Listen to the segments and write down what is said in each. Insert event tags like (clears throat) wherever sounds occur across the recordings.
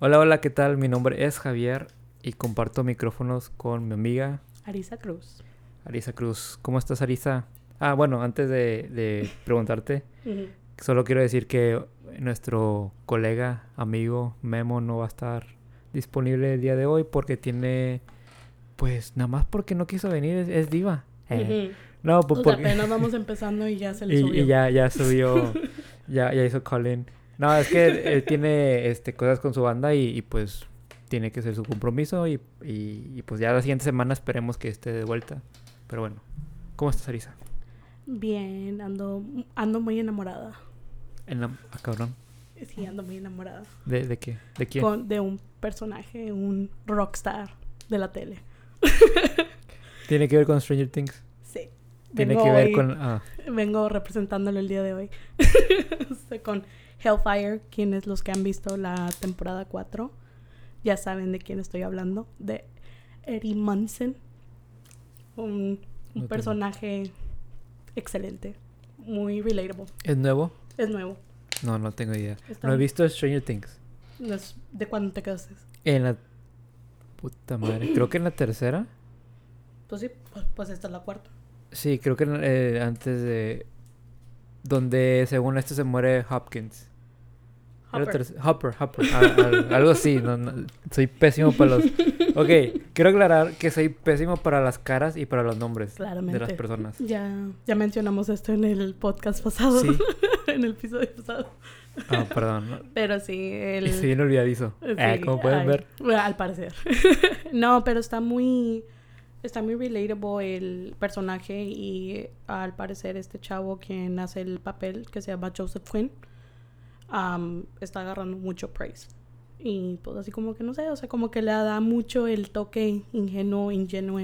Hola, hola, ¿qué tal? Mi nombre es Javier y comparto micrófonos con mi amiga Arisa Cruz. Arisa Cruz. ¿Cómo estás, Arisa? Ah, bueno, antes de, de preguntarte, solo quiero decir que nuestro colega, amigo Memo no va a estar disponible el día de hoy porque tiene, pues, nada más porque no quiso venir, es, es diva. Eh. No, pues O sea, porque... apenas vamos empezando y ya se le (laughs) Y, subió. y ya, ya subió, (laughs) ya, ya hizo Colin. No, es que él, él tiene este, cosas con su banda y, y, pues tiene que ser su compromiso y, y- y, pues ya la siguiente semana esperemos que esté de vuelta. Pero bueno, ¿cómo estás, Arisa? Bien, ando, ando muy enamorada. En la... Ah, cabrón. Sí, ando muy enamorada. ¿De, de qué? ¿De quién? Con, de un personaje, un rockstar de la tele. (laughs) ¿Tiene que ver con Stranger Things? Sí. Tiene Vengo que ver hoy- con... Ah, Vengo representándolo el día de hoy. (laughs) Con Hellfire, quienes los que han visto la temporada 4 ya saben de quién estoy hablando. De Eddie Munson. Un, un No tengo. personaje excelente. Muy relatable. ¿Es nuevo? Es nuevo. No, no tengo idea. Está- No he visto Stranger Things. ¿De cuándo te quedaste? En la... Puta madre. Creo que en la tercera. Pues sí, pues, pues esta es la cuarta. Sí, creo que eh, antes de... Donde según esto se muere Hopkins. Hopper. Hopper, Hopper. al- al- algo así. no- no, soy pésimo para los... Ok, quiero aclarar que soy pésimo para las caras y para los nombres Claramente. de las personas. Ya, ya mencionamos esto en el podcast pasado. Sí. (laughs) en el episodio pasado. Ah, perdón. ¿no? Pero sí, el... Estoy bien olvidadizo. Sí, Eh, como pueden ay, ver. al parecer. (laughs) no, pero está muy. Está muy relatable el personaje y al parecer este chavo quien hace el papel, que se llama Joseph Quinn, am, está agarrando mucho praise. Y pues así como que no sé, o sea, como que le da mucho el toque ingenuo, ingenuo.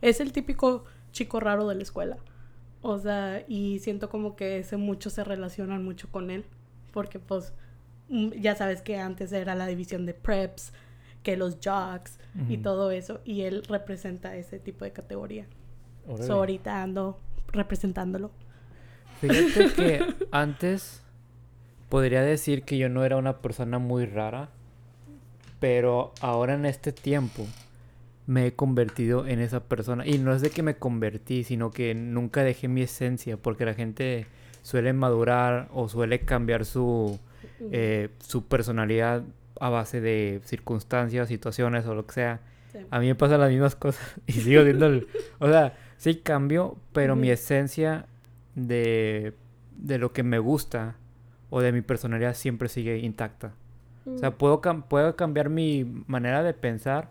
Es el típico chico raro de la escuela. O sea, y siento como que ese muchos se relacionan mucho con él. Porque pues mm, ya sabes que antes era la división de preps, que los jocks y Ujú. todo eso. Y él representa ese tipo de categoría. So, ahorita ando representándolo. Fíjate que (laughs) antes podría decir que yo no era una persona muy rara, pero ahora en este tiempo me he convertido en esa persona. Y no es de que me convertí, sino que nunca dejé mi esencia, porque la gente suele madurar o suele cambiar su, eh, su personalidad a base de circunstancias, situaciones o lo que sea. Sí. A mí me pasan las mismas cosas (laughs) y sigo siendo el... O sea, sí cambio, pero mi esencia de, de lo que me gusta o de mi personalidad siempre sigue intacta. O sea, puedo, cam- puedo cambiar mi manera de pensar,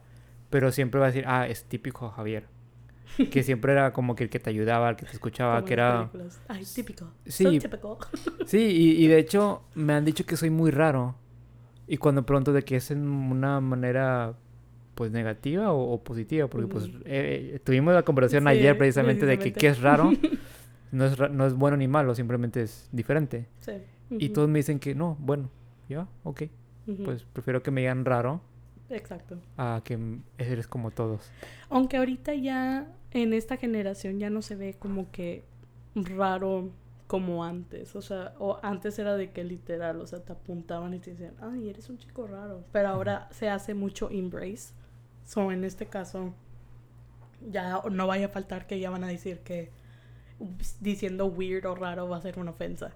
pero siempre va a decir, ah, es típico Javier. (laughs) Que siempre era como que el que te ayudaba, el que te escuchaba, Como que era... películas. Ay, típico. Sí. So típico. (laughs) Sí, y, y de hecho me han dicho que soy muy raro. Y cuando pregunto de que es en una manera pues negativa o, o positiva, porque pues eh, eh, tuvimos la conversación Sí, ayer precisamente de que precisamente. qué es raro. (laughs) No es, no es bueno ni malo, simplemente es diferente. Sí. Y todos me dicen que no, bueno, ya, ok. Pues prefiero que me digan raro Exacto. a que eres como todos. Aunque ahorita ya en esta generación ya no se ve como que raro como antes. O sea, o antes era de que literal, o sea, te apuntaban y te decían, ay, eres un chico raro. Pero ahora se hace mucho embrace. So, en este caso, ya no vaya a faltar que ya van a decir que diciendo weird o raro va a ser una ofensa.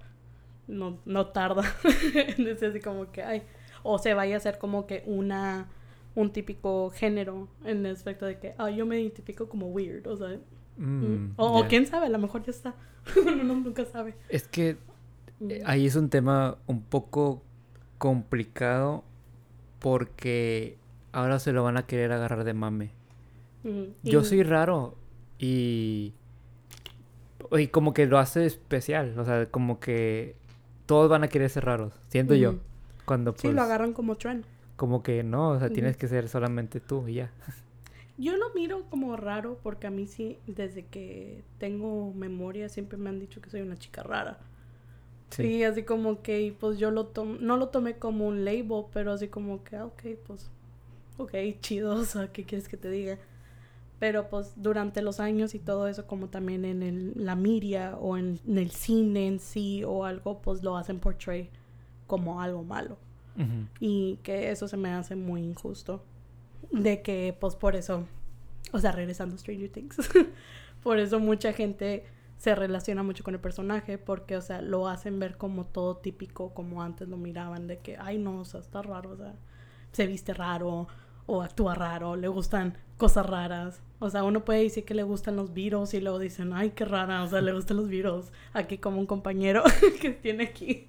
No, no tarda (laughs) decir así como que, ay, o se vaya a hacer como que una un típico género en el aspecto de que, ah, yo me identifico como weird, o sea, Mm, o, quién sabe, a lo mejor ya está. (laughs) Uno no- nunca sabe. Es que Mm. Ahí es un tema un poco complicado porque ahora se lo van a querer agarrar de mame. Ujú. Yo Y- soy raro y, y como que lo hace especial, o sea, como que todos van a querer ser raros, siento yo. Cuando Sí, pues lo agarran como trend. como que no, o sea, tienes que ser solamente tú y ya. (laughs) Yo lo miro como raro porque a mí sí, desde que tengo memoria, siempre me han dicho que soy una chica rara. Sí. Sí, así como que, y pues yo lo tom no lo tomé como un label, pero así como que, ah, ok, pues, ok, (laughs) chido, o sea, ¿qué quieres que te diga? Pero pues durante los años y todo eso, como también en el- la media o en, en el cine en sí o algo, pues lo hacen portray como algo malo. Y que eso se me hace muy injusto. De que, pues por eso, o sea, regresando a Stranger Things, (laughs) por eso mucha gente se relaciona mucho con el personaje, porque, o sea, lo hacen ver como todo típico, como antes lo miraban, de que, ay, no, o sea, está raro, o sea, se viste raro, o actúa raro, le gustan cosas raras. O sea, uno puede decir que le gustan los virus y luego dicen, ay, qué rara, o sea, le gustan los virus. Aquí como un compañero (laughs) que tiene aquí.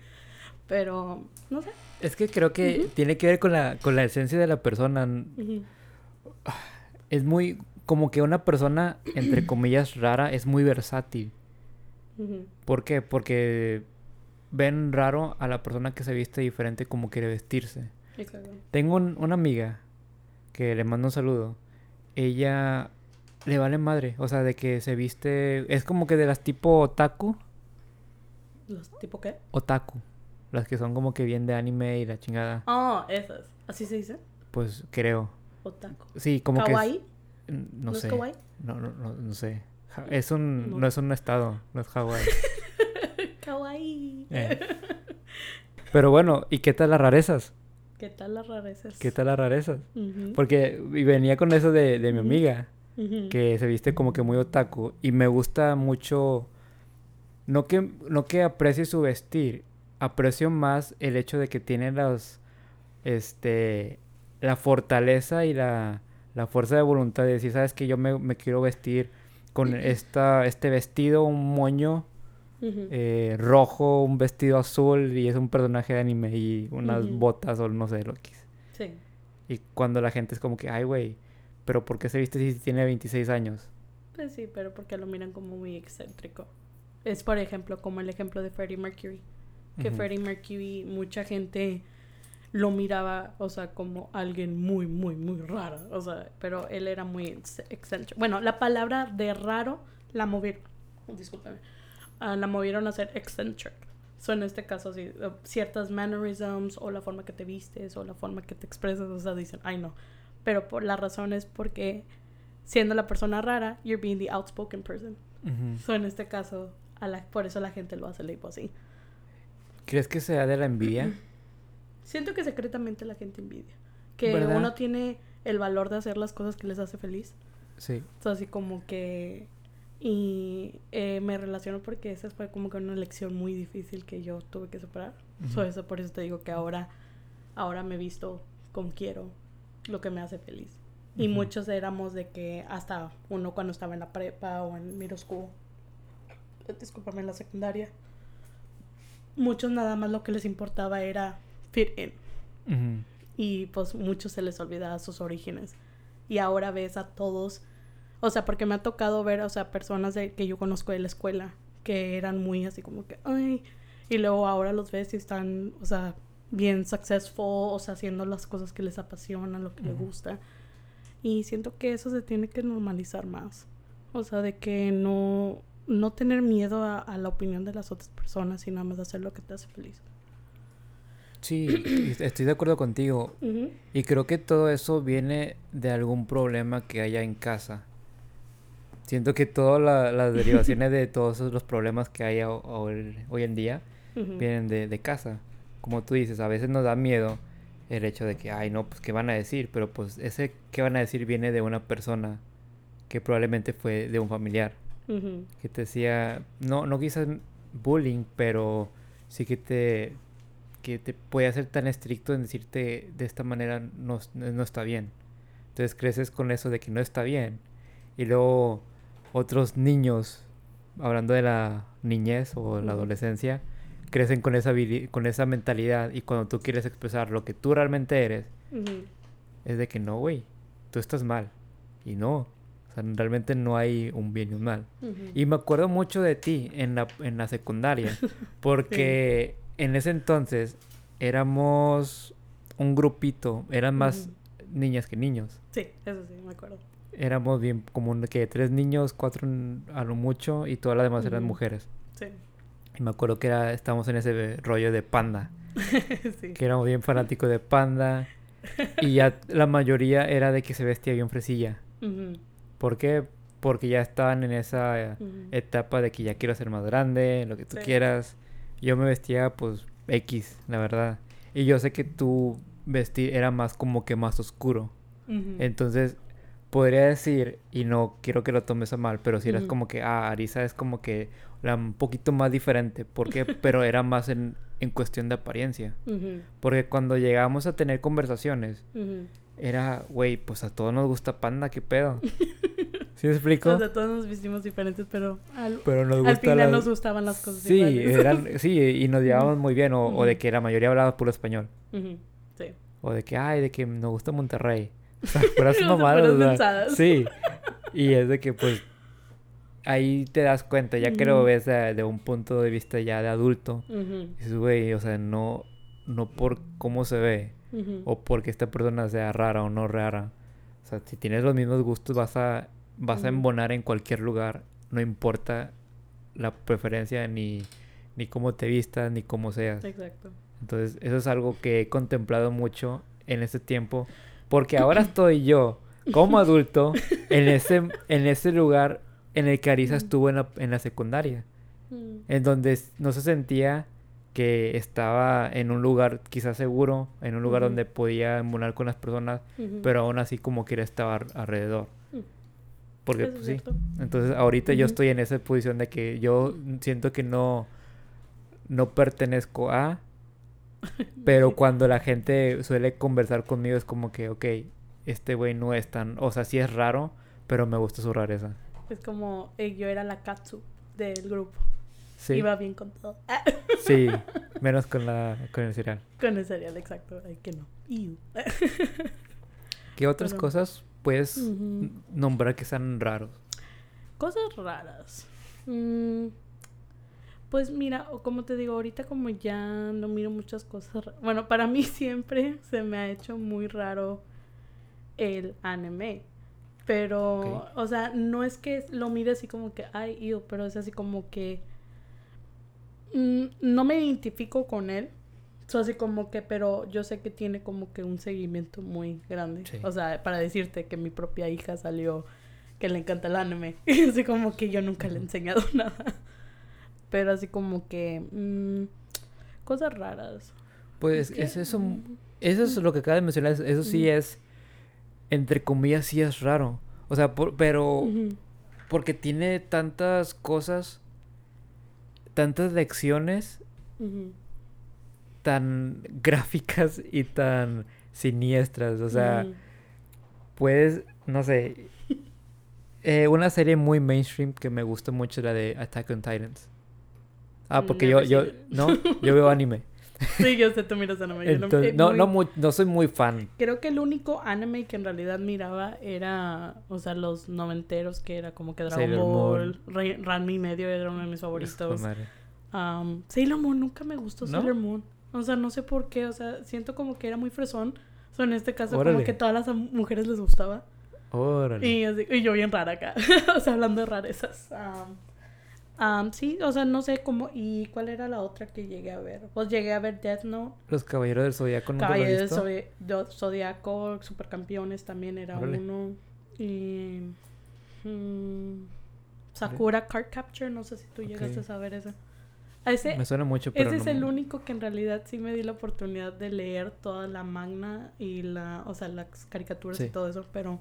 Pero, no sé. Es que creo que tiene que ver con la, con la esencia de la persona. Ujú. Es muy, como que una persona, entre (clears throat) comillas, rara, es muy versátil. ¿Por qué? Porque ven raro a la persona que se viste diferente como quiere vestirse. Exacto. Tengo un- una amiga que le mando un saludo. Ella le vale madre, o sea, de que se viste, es como que de las tipo otaku, ¿Los tipo qué? otaku, las que son como que bien de anime y la chingada, Oh, esas. ¿Así se dice? pues creo. Otaku. Sí, como que es- ¿Kawaii? no, ¿No es sé. kawaii? No, no, no, no sé. Es un, No. no. es un estado, no es Hawái. (laughs) Kawaii. Eh. Pero bueno, ¿y qué tal las rarezas? ¿Qué tal las rarezas? ¿Qué tal las rarezas? Ujú, Porque y venía con eso de, de mi Ujú. Que se viste como que muy otaku. Y me gusta mucho, no que, no que aprecie su vestir, aprecio más el hecho de que tiene los, este, la fortaleza y la, la fuerza de voluntad de decir, sabes que yo me, me quiero vestir con esta, este vestido, un moño eh, rojo, un vestido azul y es un personaje de anime y unas botas o no sé lo que es. Sí. Y cuando la gente es como que, ay, güey, pero ¿por qué se viste si tiene 26 años? Pues sí, pero porque lo miran como muy excéntrico. Es, por ejemplo, como el ejemplo de Freddie Mercury. Que Ujú. Freddie Mercury, mucha gente lo miraba, o sea, como alguien muy, muy, muy raro. O sea, pero él era muy ex- excéntrico. Bueno, la palabra de raro la movieron. Discúlpeme. ah, la movieron a ser eccentric. So, en este caso, sí, eh, ciertas mannerisms o la forma que te vistes o la forma que te expresas, o sea, dicen, ay no. Pero por la razón es porque siendo la persona rara, you're being the outspoken person. Ujú. So, en este caso, a la, por eso la gente lo hace label así. ¿Crees que sea de la envidia? (clears throat) Siento que secretamente la gente envidia. Que ¿Verdad? uno tiene el valor de hacer las cosas que les hace feliz. Sí. O sea, así como que... Y eh, me relaciono porque esa fue como que una lección muy difícil que yo tuve que superar. So, Ujú. eso, por eso te digo que ahora, ahora me visto como quiero, lo que me hace feliz. Y muchos éramos de que hasta uno cuando estaba en la prepa o en eh, discúlpame, en la secundaria, muchos nada más lo que les importaba era fit in. Y pues muchos se les olvidaba sus orígenes. Y ahora ves a todos, o sea, porque me ha tocado ver, o sea, personas de, que yo conozco de la escuela que eran muy así como que, ay, y luego ahora los ves y están, o sea, bien successful, o sea, haciendo las cosas que les apasionan, lo que les gusta. Y siento que eso se tiene que normalizar más. O sea, de que no, no tener miedo a, a la opinión de las otras personas y nada más hacer lo que te hace feliz. Sí, (coughs) estoy de acuerdo contigo. Y creo que todo eso viene de algún problema que haya en casa. Siento que todas la- las derivaciones de (laughs) todos esos- los problemas que hay ho- hoy, hoy en día vienen de, de casa. Como tú dices, a veces nos da miedo el hecho de que, ay, no, pues, ¿qué van a decir? Pero pues ese ¿qué van a decir? viene de una persona que probablemente fue de un familiar. Que te decía, no, no quizás bullying, pero sí que te, que te puede hacer tan estricto en decirte de esta manera no, no está bien. Entonces creces con eso de que no está bien. Y luego otros niños, hablando de la niñez o la adolescencia, crecen con esa, con esa mentalidad y cuando tú quieres expresar lo que tú realmente eres, es de que no, güey, tú estás mal. Y no, o sea, realmente no hay un bien y un mal. Y me acuerdo mucho de ti en la, en la secundaria, (laughs) porque en ese entonces éramos un grupito, eran más niñas que niños. Sí, eso sí, me acuerdo. Éramos bien como que tres niños, cuatro a lo mucho, y todas las demás eran mujeres. Sí. Y me acuerdo que era, estábamos en ese rollo de panda, (laughs) sí. que éramos bien fanáticos de panda, y ya la mayoría era de que se vestía bien fresilla. ¿Por qué? Porque ya estaban en esa etapa de que ya quiero ser más grande, lo que tú Sí. quieras. Yo me vestía pues X, la verdad. Y yo sé que tu vestir era más como que más oscuro. Entonces, podría decir, y no quiero que lo tomes a mal, pero si eras Ujú. como que, ah, Arisa es como que la un poquito más diferente. ¿Por qué? (laughs) Pero era más en, en cuestión de apariencia. Porque cuando llegábamos a tener conversaciones, era, güey, pues a todos nos gusta panda, ¿qué pedo? (laughs) ¿Sí me explico? O sea, todos nos vestimos diferentes, pero al, pero nos al final nos gustaban las cosas Sí, iguales. eran, (laughs) sí, y nos llevábamos muy bien, o, o de que la mayoría hablaba puro español. Sí. O de que, ay, de que nos gusta Monterrey. O sea, puras (laughs) mamadas, o sea. Sí. Y es de que, pues, ahí te das cuenta, ya que lo ves de, de un punto de vista ya de adulto. Ujú. Dices, güey, o sea, no, no por cómo se ve, Ujú. o porque esta persona sea rara o no rara. O sea, si tienes los mismos gustos, vas a, vas a Ujú. embonar en cualquier lugar, no importa la preferencia, ni, ni cómo te vistas, ni cómo seas. Exacto. Entonces, eso es algo que he contemplado mucho en este tiempo. Porque ahora (laughs) estoy yo, como adulto, en ese, en ese lugar en el que Arisa estuvo en la, en la secundaria. Mm. En donde no se sentía que estaba en un lugar quizás seguro, en un lugar donde podía emular con las personas, pero aún así como quiera estar alrededor. Mm. Porque, pues, es sí. Entonces, ahorita yo estoy en esa posición de que yo siento que no, no pertenezco a, (laughs) pero cuando la gente suele conversar conmigo es como que, ok, este güey no es tan, o sea, sí es raro, pero me gusta su rareza. Es como eh, yo era la Katsu del grupo. Sí, Iba bien con todo. Ah, (laughs) sí, menos con la, con el cereal. con el cereal, exacto. Ay, que no. Iu. (laughs) ¿Qué otras Pero- cosas puedes nombrar que sean raros? Cosas raras. Mm, pues mira, o como te digo, ahorita como ya no miro muchas cosas. Bueno, para mí (laughs) siempre se me ha hecho muy raro el anime. Pero, o sea, no es que lo mire así como que, ay, ew, pero es así como que mm, no me identifico con él. So, así como que, pero yo sé que tiene como que un seguimiento muy grande. Sí. O sea, para decirte que mi propia hija salió que le encanta el anime. (laughs) Y así como que yo nunca le he enseñado (laughs) nada. Pero así como que mm, cosas raras. Pues es eso, eso es lo que acabas de mencionar, eso sí es, entre comillas, sí es raro. O sea, por- pero... Porque tiene tantas cosas, tantas lecciones tan (laughs) gráficas y tan siniestras. O sea, Ujú. puedes, no sé. eh, una serie muy mainstream que me gusta mucho la de Attack on Titans. Ah, porque yo, yo, no, (laughs) yo veo anime. Sí, yo sé, tú miras anime. no- Entonces, no, muy- no, soy muy fan. Creo que el único anime que en realidad miraba era, o sea, los noventeros, que era como que Dragon Sailor Ball, Ra- Ranma y medio era uno de mis favoritos. Um, Sailor Moon nunca me gustó ¿No? Sailor Moon. O sea, no sé por qué, o sea, siento como que era muy fresón. O sea, en este caso Órale. como que todas las mujeres les gustaba. Órale. Y, así- y yo bien rara acá. (laughs) o sea, hablando de rarezas. Um, um, sí, o sea, no sé cómo. ¿Y cuál era la otra que llegué a ver? Pues llegué a ver Death Note. Los Caballeros del Zodiaco nunca lo he Caballeros del. Zodi- do- Zodiaco, Supercampeones también era Órale. uno. Y. mm, Sakura Card Capture, no sé si tú llegaste Ok. a saber ese. A ese, Me suena mucho, pero ese es el único que en realidad sí me di la oportunidad de leer toda la magna y la. O sea, las caricaturas y todo eso, pero.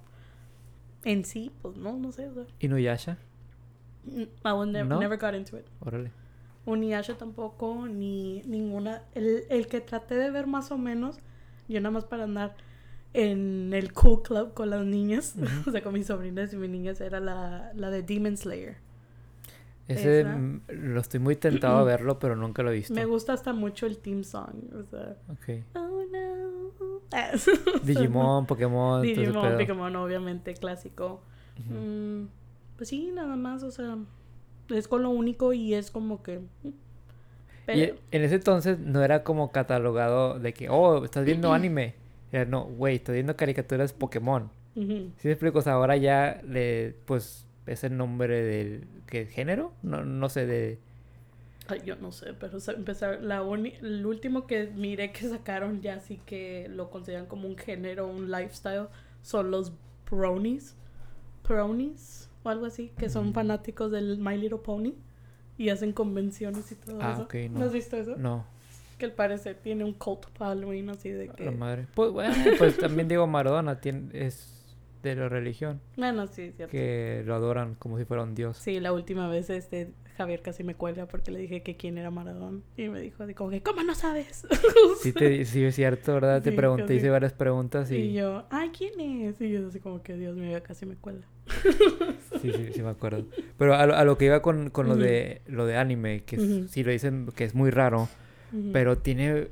En sí, pues no, no sé. O sea, Inuyasha. I was nev- ¿No? never got into it. Órale. Uniyasha tampoco, ni ninguna. El, el que traté de ver más o menos, yo nada más para andar en el cool club con las niñas, (laughs) o sea, con mis sobrinas y mis niñas, era la, la de Demon Slayer. Ese Esa. lo estoy muy tentado a (clears throat) verlo, pero nunca lo he visto. Me gusta hasta mucho el team song, o sea, Ok. oh no. Digimon, Pokémon, Digimon. Pokémon, obviamente, clásico. Mm, pues sí, nada más, o sea, es con lo único y es como que. mm, Y Pero, en ese entonces no era como catalogado de que, oh, estás viendo (clears throat) anime. Era, no, güey, estás viendo caricaturas Pokémon. ujú. ¿Sí me explico? O sea, ahora ya le, pues, es el nombre del, ¿qué? ¿Género? No, no sé, de... Ay, yo no sé, pero empezar, la uni- el último que miré que sacaron ya sí que lo consideran como un género, un lifestyle, son los bronies, bronies o algo así, que son fanáticos del My Little Pony y hacen convenciones y todo Ah, eso. ok, no. has visto eso? No. Que al parecer tiene un cult following así de La que... madre. Pues bueno, pues también digo Maradona tiene, es de la religión. Bueno, sí, es cierto. Que lo adoran como si fuera un dios. Sí, la última vez este Javier casi me cuelga porque le dije que quién era Maradona. Y me dijo así como que, ¿cómo no sabes? (laughs) Sí, te, sí es cierto, ¿verdad? Te Sí, pregunté, casi. hice varias preguntas y... Y yo, ay, ¿quién es? Y yo así como que, Dios mío, casi me cuelga. Sí, sí, sí me acuerdo. Pero a, lo- a lo que iba con, con lo, de, lo de anime, que Ujú. sí lo dicen que es muy raro, pero tiene,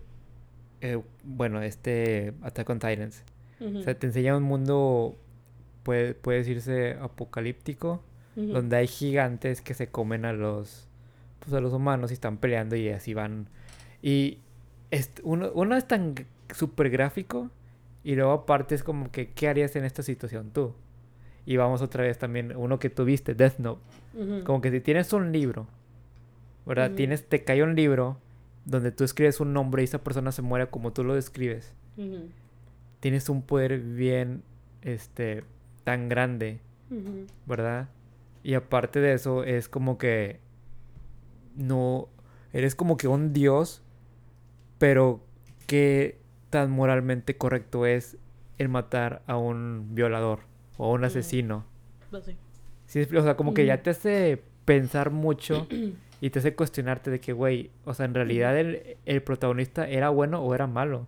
eh, bueno, este Attack on Titans. O sea, te enseña un mundo, puede, puede decirse apocalíptico, donde hay gigantes que se comen a los, pues a los humanos y están peleando y así van. Y es, uno, uno es tan súper gráfico y luego aparte es como que, ¿qué harías en esta situación tú? Y vamos otra vez también, uno que tuviste, Death Note. Como que si tienes un libro, ¿verdad? Tienes, te cae un libro donde tú escribes un nombre y esa persona se muere como tú lo describes. Tienes un poder bien, este, tan grande. ¿verdad? Y aparte de eso, es como que no, eres como que un dios, pero qué tan moralmente correcto es el matar a un violador o un Ujú. asesino. Pues sí. Sí, o sea, como que ya Ujú. te hace pensar mucho (clears throat) y te hace cuestionarte de que, güey, o sea, en realidad el, el protagonista era bueno o era malo.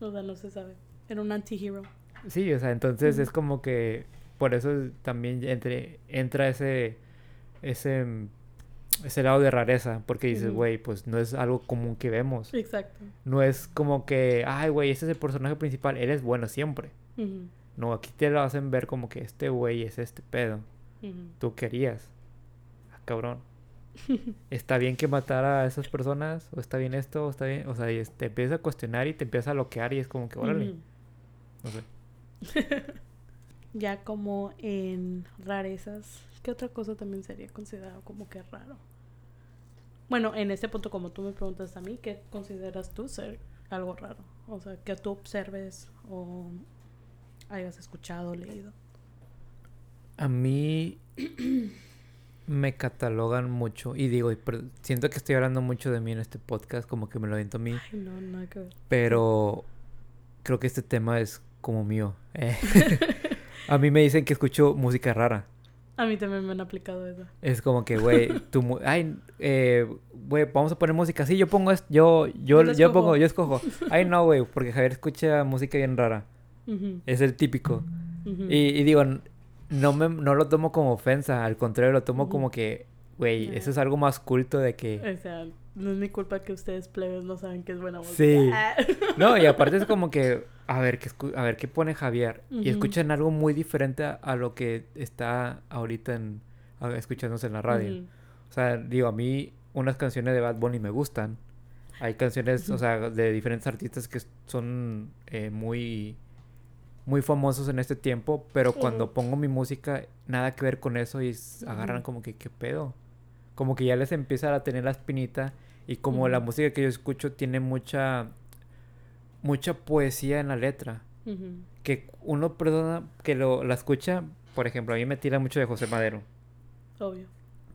O sea, no se sabe. Era un anti-hero. Sí, o sea, entonces es como que por eso también entre, entra ese, ese, mm, ese lado de rareza, porque dices, güey, pues no es algo común que vemos. Exacto. No es como que, ay, güey, ese es el personaje principal, él es bueno siempre. Ujú, No, aquí te lo hacen ver como que este güey es este pedo. tú querías. Ah, cabrón. (laughs) ¿Está bien que matara a esas personas? ¿O está bien esto? ¿O está bien? O sea, y es- te empiezas a cuestionar y te empieza a bloquear y es como que, órale. No sé. (laughs) Ya como en rarezas, ¿qué otra cosa también sería considerado como que raro? Bueno, en este punto, como tú me preguntas a mí, ¿qué consideras tú ser algo raro? O sea, que tú observes o hayas escuchado, leído. A mí me catalogan mucho y digo, y siento que estoy hablando mucho de mí en este podcast, como que me lo aviento a mí, Ay, no, nada que ver. pero creo que este tema es como mío. Eh, (laughs) a mí me dicen que escucho música rara. A mí también me han aplicado eso. Es como que, güey, mu- ay, eh, güey, vamos a poner música. Sí, yo pongo esto, yo, yo, Yo yo pongo, yo escojo. Ay, no, güey, porque Javier escucha música bien rara. Ujú, Es el típico. ujú. Y, y digo, no me, no lo tomo como ofensa, al contrario, lo tomo como que, güey, eso es algo más culto de que... O sea, no es mi culpa que ustedes plebes no saben que es buena música. Sí. (laughs) No, y aparte es como que, a ver, ¿qué, escu- a ver, ¿qué pone Javier? Y escuchan algo muy diferente a, a lo que está ahorita en, a- escuchándose en la radio. O sea, digo, a mí unas canciones de Bad Bunny me gustan. Hay canciones, o sea, de diferentes artistas que son eh, muy, muy famosos en este tiempo, pero cuando pongo mi música, nada que ver con eso y agarran como que, ¿qué pedo? Como que ya les empieza a tener la espinita y como la música que yo escucho tiene mucha, mucha poesía en la letra, que uno persona que lo, la escucha, por ejemplo, a mí me tira mucho de José Madero, Obvio.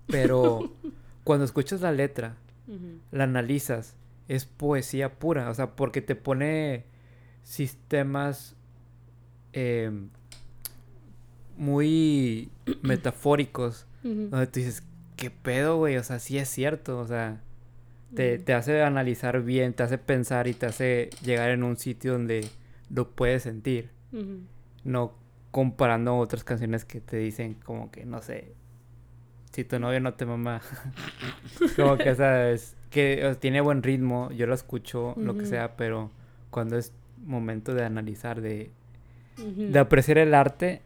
pero (laughs) cuando escuchas la letra, la analizas, es poesía pura, o sea, porque te pone sistemas em, muy (clears throat) metafóricos, donde tú dices, ¿qué pedo, güey? O sea, sí es cierto, o sea, te, te hace analizar bien, te hace pensar y te hace llegar en un sitio donde lo puedes sentir, no comparando otras canciones que te dicen como que, no sé, si tu novio no te mama, (laughs) como que, o sea, es que o sea, tiene buen ritmo, yo lo escucho, lo que sea, pero cuando es momento de analizar, de, De apreciar el arte,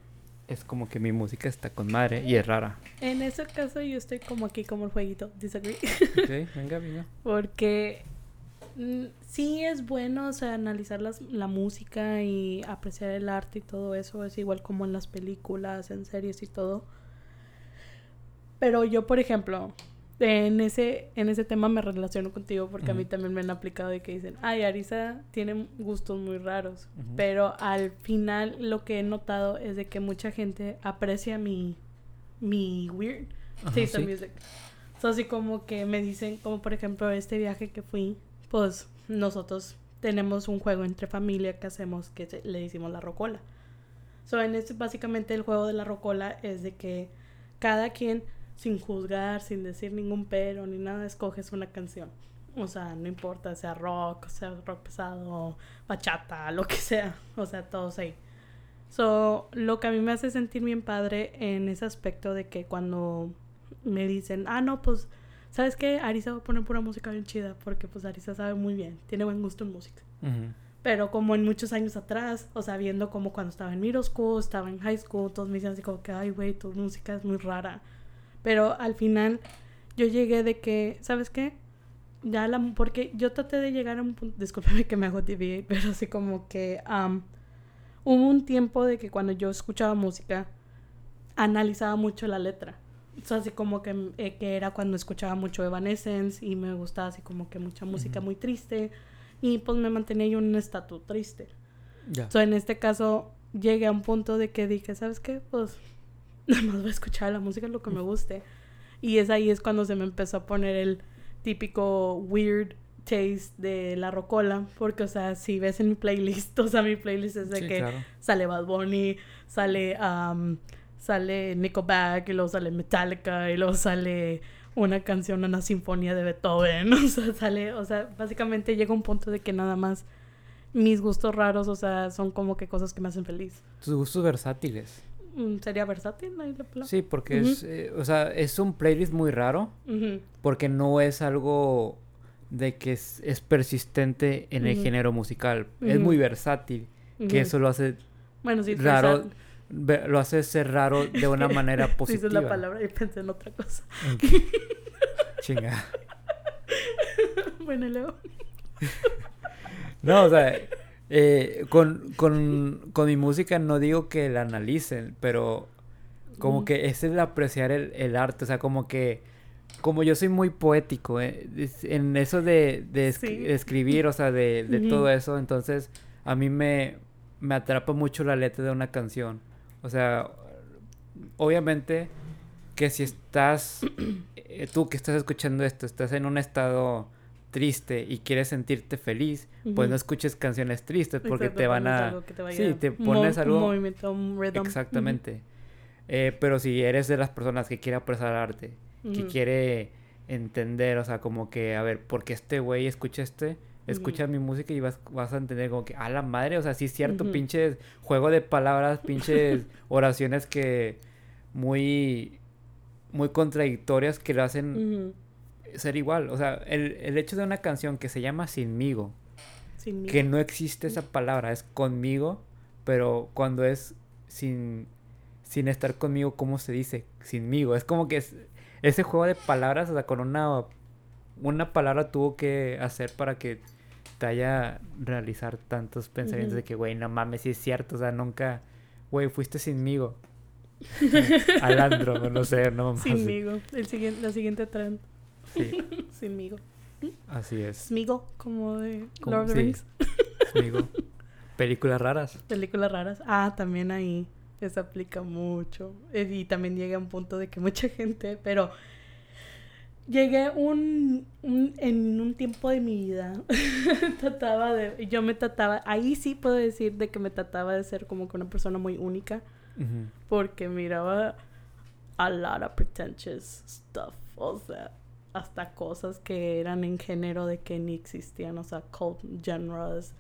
es como que mi música está con madre y es rara. En ese caso yo estoy como aquí como el jueguito, disagree. Ok, (laughs) venga, venga. Porque mm, sí es bueno, o sea, analizar las, la música y apreciar el arte y todo eso, es igual como en las películas, en series y todo. Pero yo, por ejemplo, en ese, en ese tema me relaciono contigo porque a mí también me han aplicado de que dicen, ay, Arisa tiene gustos muy raros. Pero al final lo que he notado es de que mucha gente aprecia mi, mi weird taste sí. music. So, así como que me dicen, como por ejemplo este viaje que fui, pues nosotros tenemos un juego entre familia que hacemos que se- le decimos la rocola. So, en este, básicamente el juego de la rocola es de que cada quien, sin juzgar, sin decir ningún pero ni nada, escoges una canción. O sea, no importa, sea rock, sea rock pesado, bachata, lo que sea. O sea, todos ahí. So, lo que a mí me hace sentir bien padre en ese aspecto de que cuando me dicen, ah, no, pues, ¿sabes qué? Arisa va a poner pura música bien chida, porque pues Arisa sabe muy bien, tiene buen gusto en música. Ujú. Pero como en muchos años atrás, o sea, viendo como cuando estaba en middle school, estaba en high school, todos me decían así como que, ay, güey, tu música es muy rara. Pero al final yo llegué de que, ¿sabes qué? Ya la, porque yo traté de llegar a un punto, discúlpeme que me hago TV, pero así como que am, hubo un tiempo de que cuando yo escuchaba música, analizaba mucho la letra. O sea, así como que, eh, que era cuando escuchaba mucho Evanescence y me gustaba así como que mucha música muy triste y pues me mantenía yo en un estatus triste. Ya. So, en este caso llegué a un punto de que dije, ¿sabes qué? Pues (laughs) nada más voy a escuchar la música lo que me guste. Y es ahí es cuando se me empezó a poner el típico weird taste de la rocola, porque o sea, si ves en mi playlist, (laughs) o sea, mi playlist es de Sí, que claro. sale Bad Bunny, sale um, sale Nickelback, y luego sale Metallica, y luego sale una canción, una sinfonía de Beethoven, (laughs) o sea, sale, o sea, básicamente llega un punto de que nada más mis gustos raros, o sea, son como que cosas que me hacen feliz. Tus gustos versátiles. Mm, ¿Sería versátil? Ahí plano? Sí, porque es, eh, o sea, es un playlist muy raro porque no es algo de que es, es persistente en el género musical. Es muy versátil, que eso lo hace Bueno, sí, raro, lo hace ser raro de una (laughs) manera positiva. Dices la palabra y pensé en otra cosa. (laughs) Chinga. bueno, luego. (laughs) No, o sea, eh, con, con, con mi música no digo que la analicen, pero como que es el apreciar el, el arte, o sea, como que, como yo soy muy poético, eh, en eso de, de es- Sí. escribir, o sea, de, de todo eso, entonces a mí me, me atrapa mucho la letra de una canción. O sea, obviamente que si estás, eh, tú que estás escuchando esto, estás en un estado triste y quieres sentirte feliz, pues no escuches canciones tristes porque Exacto, te van a... te sí, te pones algo... Un movimiento, un rhythm. Exactamente. Eh, pero si eres de las personas que quiere apreciar arte, que quiere entender, o sea, como que, a ver, porque este güey escucha este, escucha mi música y vas, vas a entender como que, a la madre, o sea, sí es cierto, pinches juego de palabras, pinches (laughs) oraciones que muy, muy contradictorias que lo hacen. Ser igual. O sea, el, el hecho de una canción que se llama Sinmigo, que no existe esa palabra, es conmigo, pero cuando es sin, sin estar conmigo, ¿cómo se dice? Sinmigo. Es como que es, ese juego de palabras, o sea, con una, una palabra tuvo que hacer para que te haya realizar tantos pensamientos de que, güey, no mames, sí es cierto, o sea, nunca, güey, fuiste sinmigo. (laughs) Alandro, no sé, no mames. Sinmigo. El siguiente, la siguiente trend. Sí, (laughs) Sinmigo. así es. Smigo, como de Como- Lord of the. Rings. (laughs) Sinmigo. Películas raras. Películas raras. Ah, también ahí se aplica mucho. Eh, Y también llega a un punto de que mucha gente, pero llegué un, un- en un tiempo de mi vida (laughs) trataba de yo me trataba ahí sí puedo decir de que me trataba de ser como que una persona muy única Ujú. porque miraba a lot of pretentious stuff o sea hasta cosas que eran en género de que ni existían o sea cult genres.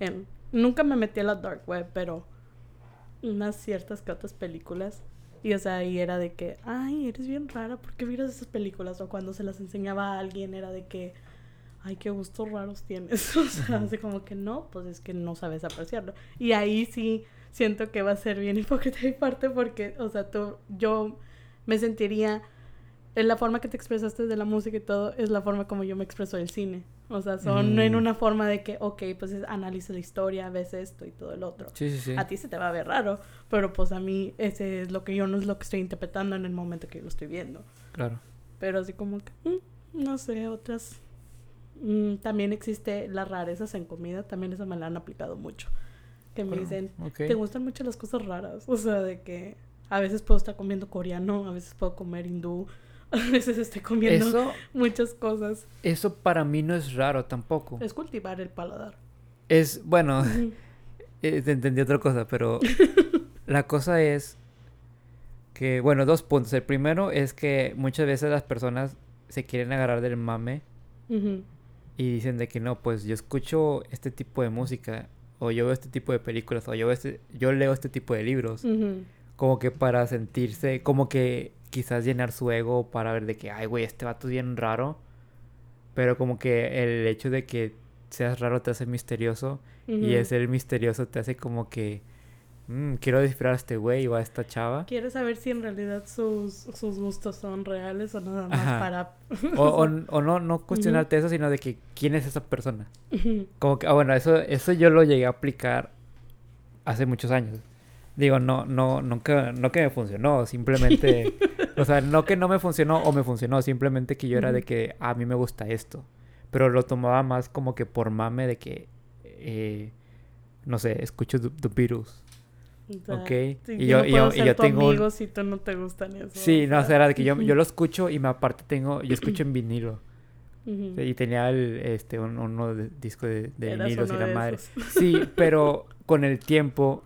En- nunca me metí a la dark web pero unas ciertas que otras películas. Y o sea ahí era de que ay eres bien rara ¿por qué miras esas películas? o cuando se las enseñaba a alguien era de que ay qué gustos raros tienes (laughs) o sea así como que no pues es que no sabes apreciarlo y ahí sí siento que va a ser bien (laughs) hipócrita de mi parte porque o sea tú yo me sentiría en la forma que te expresaste de la música y todo es la forma como yo me expreso del cine. O sea, son en Mm. una forma de que, ok, pues es- analiza la historia, ves esto y todo el otro. Sí, sí, sí. A ti se te va a ver raro, pero pues a mí ese es lo que yo no es lo que estoy interpretando en el momento que yo lo estoy viendo. Claro. Pero así como que, mm, no sé, otras... mm, también existe las rarezas en comida, también esa me la han aplicado mucho. Que me Bueno, dicen, te gustan mucho las cosas raras. O sea, de que a veces puedo estar comiendo coreano, a veces puedo comer hindú, (laughs) A veces estoy comiendo Eso, muchas cosas. eso para mí no es raro tampoco. Es cultivar el paladar. Es, bueno, (laughs) eh, te entendí otra cosa, pero (laughs) la cosa es que, bueno, dos puntos. El primero es que muchas veces las personas se quieren agarrar del mame y dicen de que no, pues yo escucho este tipo de música, o yo veo este tipo de películas, o yo, veo este, yo leo este tipo de libros, como que para sentirse, como que quizás llenar su ego para ver de que, ay, güey, este vato es bien raro, pero como que el hecho de que seas raro te hace misterioso, y Ujú. el ser misterioso te hace como que, "Mm, quiero descifrar a este güey o a esta chava, Quieres saber si en realidad sus, sus gustos son reales o nada más Ajá. para... o, o- (laughs) o no, no cuestionarte eso, sino de que, ¿quién es esa persona? Ujú. Como que, ah, bueno, eso, eso yo lo llegué a aplicar hace muchos años. Digo, no, no, que, no que me funcionó, simplemente, (laughs) o sea, no que no me funcionó o me funcionó, simplemente que yo era de que "Ah, a mí me gusta esto. Pero lo tomaba más como que por mame de que, eh, no sé, escucho The, Beatles. Ok, sí, y yo, no y yo- y yo tengo un- si tú no te gustan eso. Sí, no, o sea, era de que yo, yo lo (laughs) escucho y me aparte tengo, yo escucho en vinilo. Y tenía el, este, un, uno de, disco de, de vinilos y la madre. esos. Sí, pero (laughs) con el tiempo,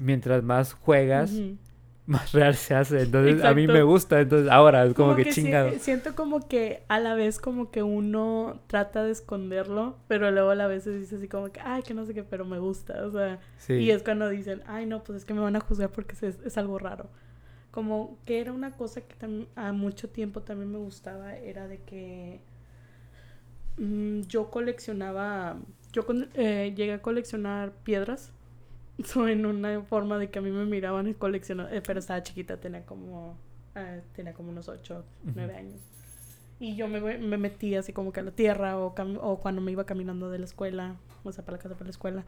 mientras más juegas, más real se hace. Entonces a mí me gusta, entonces ahora es como, que, chingado. siento como que a la vez como que uno trata de esconderlo, pero luego a la vez se dice así como que, ay, que no sé qué, pero me gusta. O sea, Sí. y es cuando dicen, ay, no, pues es que me van a juzgar porque es, es algo raro. Como que era una cosa que a mucho tiempo también me gustaba, era de que mm, yo coleccionaba, yo con- eh, llegué a coleccionar piedras. (laughs) So, en una forma de que a mí me miraban y coleccionaba, eh, pero estaba chiquita, tenía como, eh, tenía como unos 8, Ujú. 9 años. Y yo me, me metía así como que a la tierra o, o cuando me iba caminando de la escuela, o sea, para la casa, para la escuela.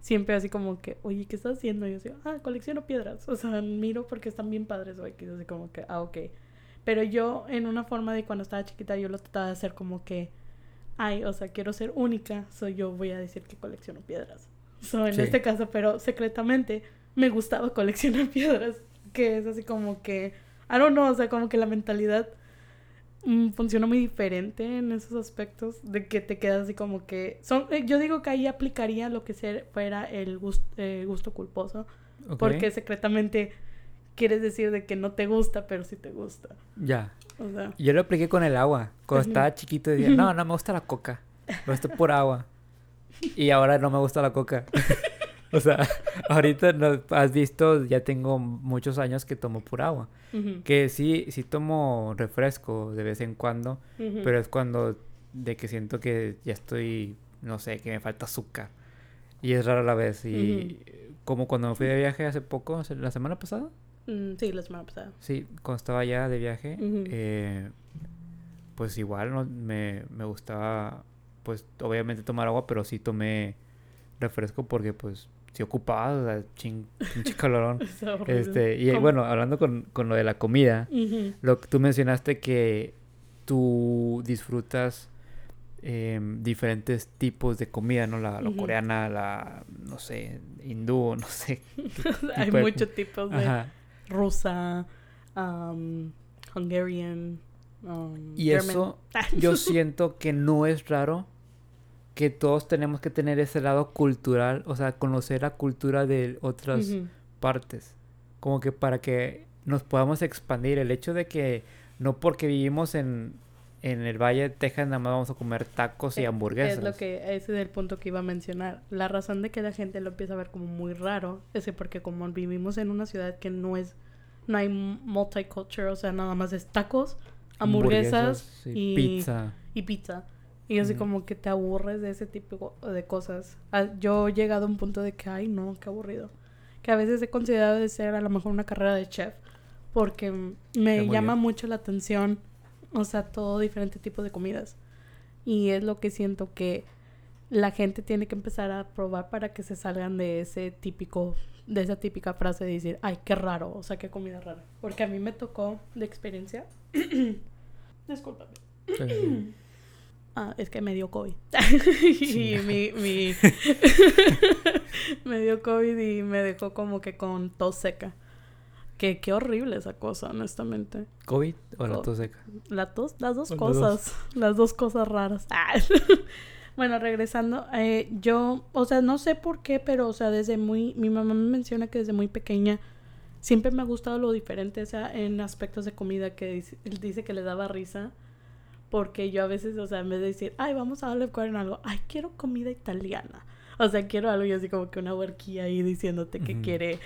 Siempre así como que, oye, ¿qué estás haciendo? Y yo así, ah, colecciono piedras. (laughs) O sea, miro porque están bien padres, güey. Yo así como que, ah, ok. Pero yo, en una forma de cuando estaba chiquita, yo lo trataba de hacer como que, ay, o sea, quiero ser única. So yo voy a decir que colecciono piedras. So, en Sí. este caso, pero secretamente me gustaba coleccionar (laughs) piedras. Que es así como que, I don't know, o sea, como que la mentalidad mm, funciona muy diferente en esos aspectos de que te quedas así como que son eh, yo digo que ahí aplicaría lo que fuera el gust- eh, gusto culposo porque secretamente quieres decir de que no te gusta pero sí te gusta Ya. o sea Yo lo apliqué con el agua. Cuando estaba chiquito decía, no, no me gusta la coca. Me gusta por agua. Y ahora no me gusta la coca. o sea, ahorita no, has visto, ya tengo muchos años que tomo por agua. Que sí, sí tomo refresco de vez en cuando, pero es cuando de que siento que ya estoy, no sé, que me falta azúcar. Y es raro a la vez. Y como cuando me fui de viaje hace poco, la semana pasada, Mm, sí la semana pasada sí, cuando estaba allá de viaje, eh, pues igual ¿no? me, me gustaba, pues obviamente tomar agua, pero sí tomé refresco porque pues sí ocupaba, o sea, chin, pinche (laughs) calorón. Este, y ¿Cómo? bueno, hablando con, con lo de la comida, lo que tú mencionaste que tú disfrutas em, diferentes tipos de comida, ¿no? La, coreana, la, no sé, hindú, (laughs) no sé. (laughs) hay de- muchos tipos de Ajá. rusa um, Hungarian um, Y German. eso yo siento que no es raro que todos tenemos que tener ese lado cultural, o sea, conocer la cultura de otras partes, como que para que nos podamos expandir. El hecho de que no porque vivimos en, en el Valle de Texas nada más vamos a comer tacos y Eh, hamburguesas. Es lo que, ese es el punto que iba a mencionar. La razón de que la gente lo empieza a ver como muy raro es que porque como vivimos en una ciudad que no es, no hay multicultural, o sea, nada más es tacos, hamburguesas, y, pizza. y pizza. Y así Ujú. como que te aburres de ese tipo de cosas. Ah, Yo he llegado a un punto de que, ay, no, qué aburrido. Que a veces he considerado de ser a lo mejor una carrera de chef. Porque mm, me llama bien. mucho la atención, o sea, todo diferente tipo de comidas. Y es lo que siento que la gente tiene que empezar a probar para que se salgan de ese típico, de esa típica frase de decir, ay, qué raro, o sea, qué comida rara. Porque a mí me tocó de experiencia. (clears throat) Discúlpame. Sí. Ah, es que me dio COVID. (laughs) y mi, mi... (laughs) me dio COVID y me dejó como que con tos seca. Que qué horrible esa cosa, honestamente. ¿COVID o la tos seca? La tos, las dos cosas. Las dos cosas raras. (laughs) Ah. bueno, regresando, eh, yo, o sea, no sé por qué, pero, o sea, desde muy, mi mamá me menciona que desde muy pequeña siempre me ha gustado lo diferente, o sea, en aspectos de comida que dice que le daba risa. Porque yo a veces, o sea, en vez de decir, ay, vamos a darle cuadro en algo, ay, quiero comida italiana. O sea, quiero algo y así como que una huerquilla ahí diciéndote que quiere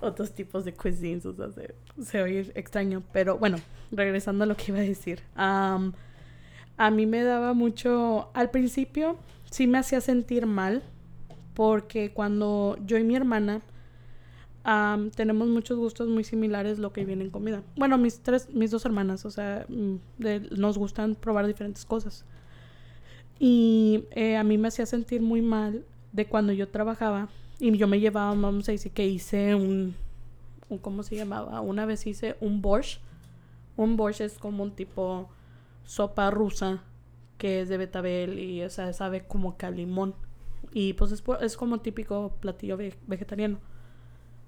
otros tipos de cuisines, o sea, se, se oye extraño. Pero bueno, regresando a lo que iba a decir. a mí me daba mucho, al principio sí me hacía sentir mal, porque cuando yo y mi hermana am, tenemos muchos gustos muy similares lo que viene en comida. Bueno, mis tres, mis dos hermanas, o sea, mm, de- nos gustan probar diferentes cosas. Y eh, a mí me hacía sentir muy mal de cuando yo trabajaba y yo me llevaba, vamos a decir que hice un, ¿cómo se llamaba? Una vez hice un borscht. Un borscht es como un tipo sopa rusa que es de betabel y o sea, sabe como que a limón. Y pues es, es como típico platillo ve- vegetariano.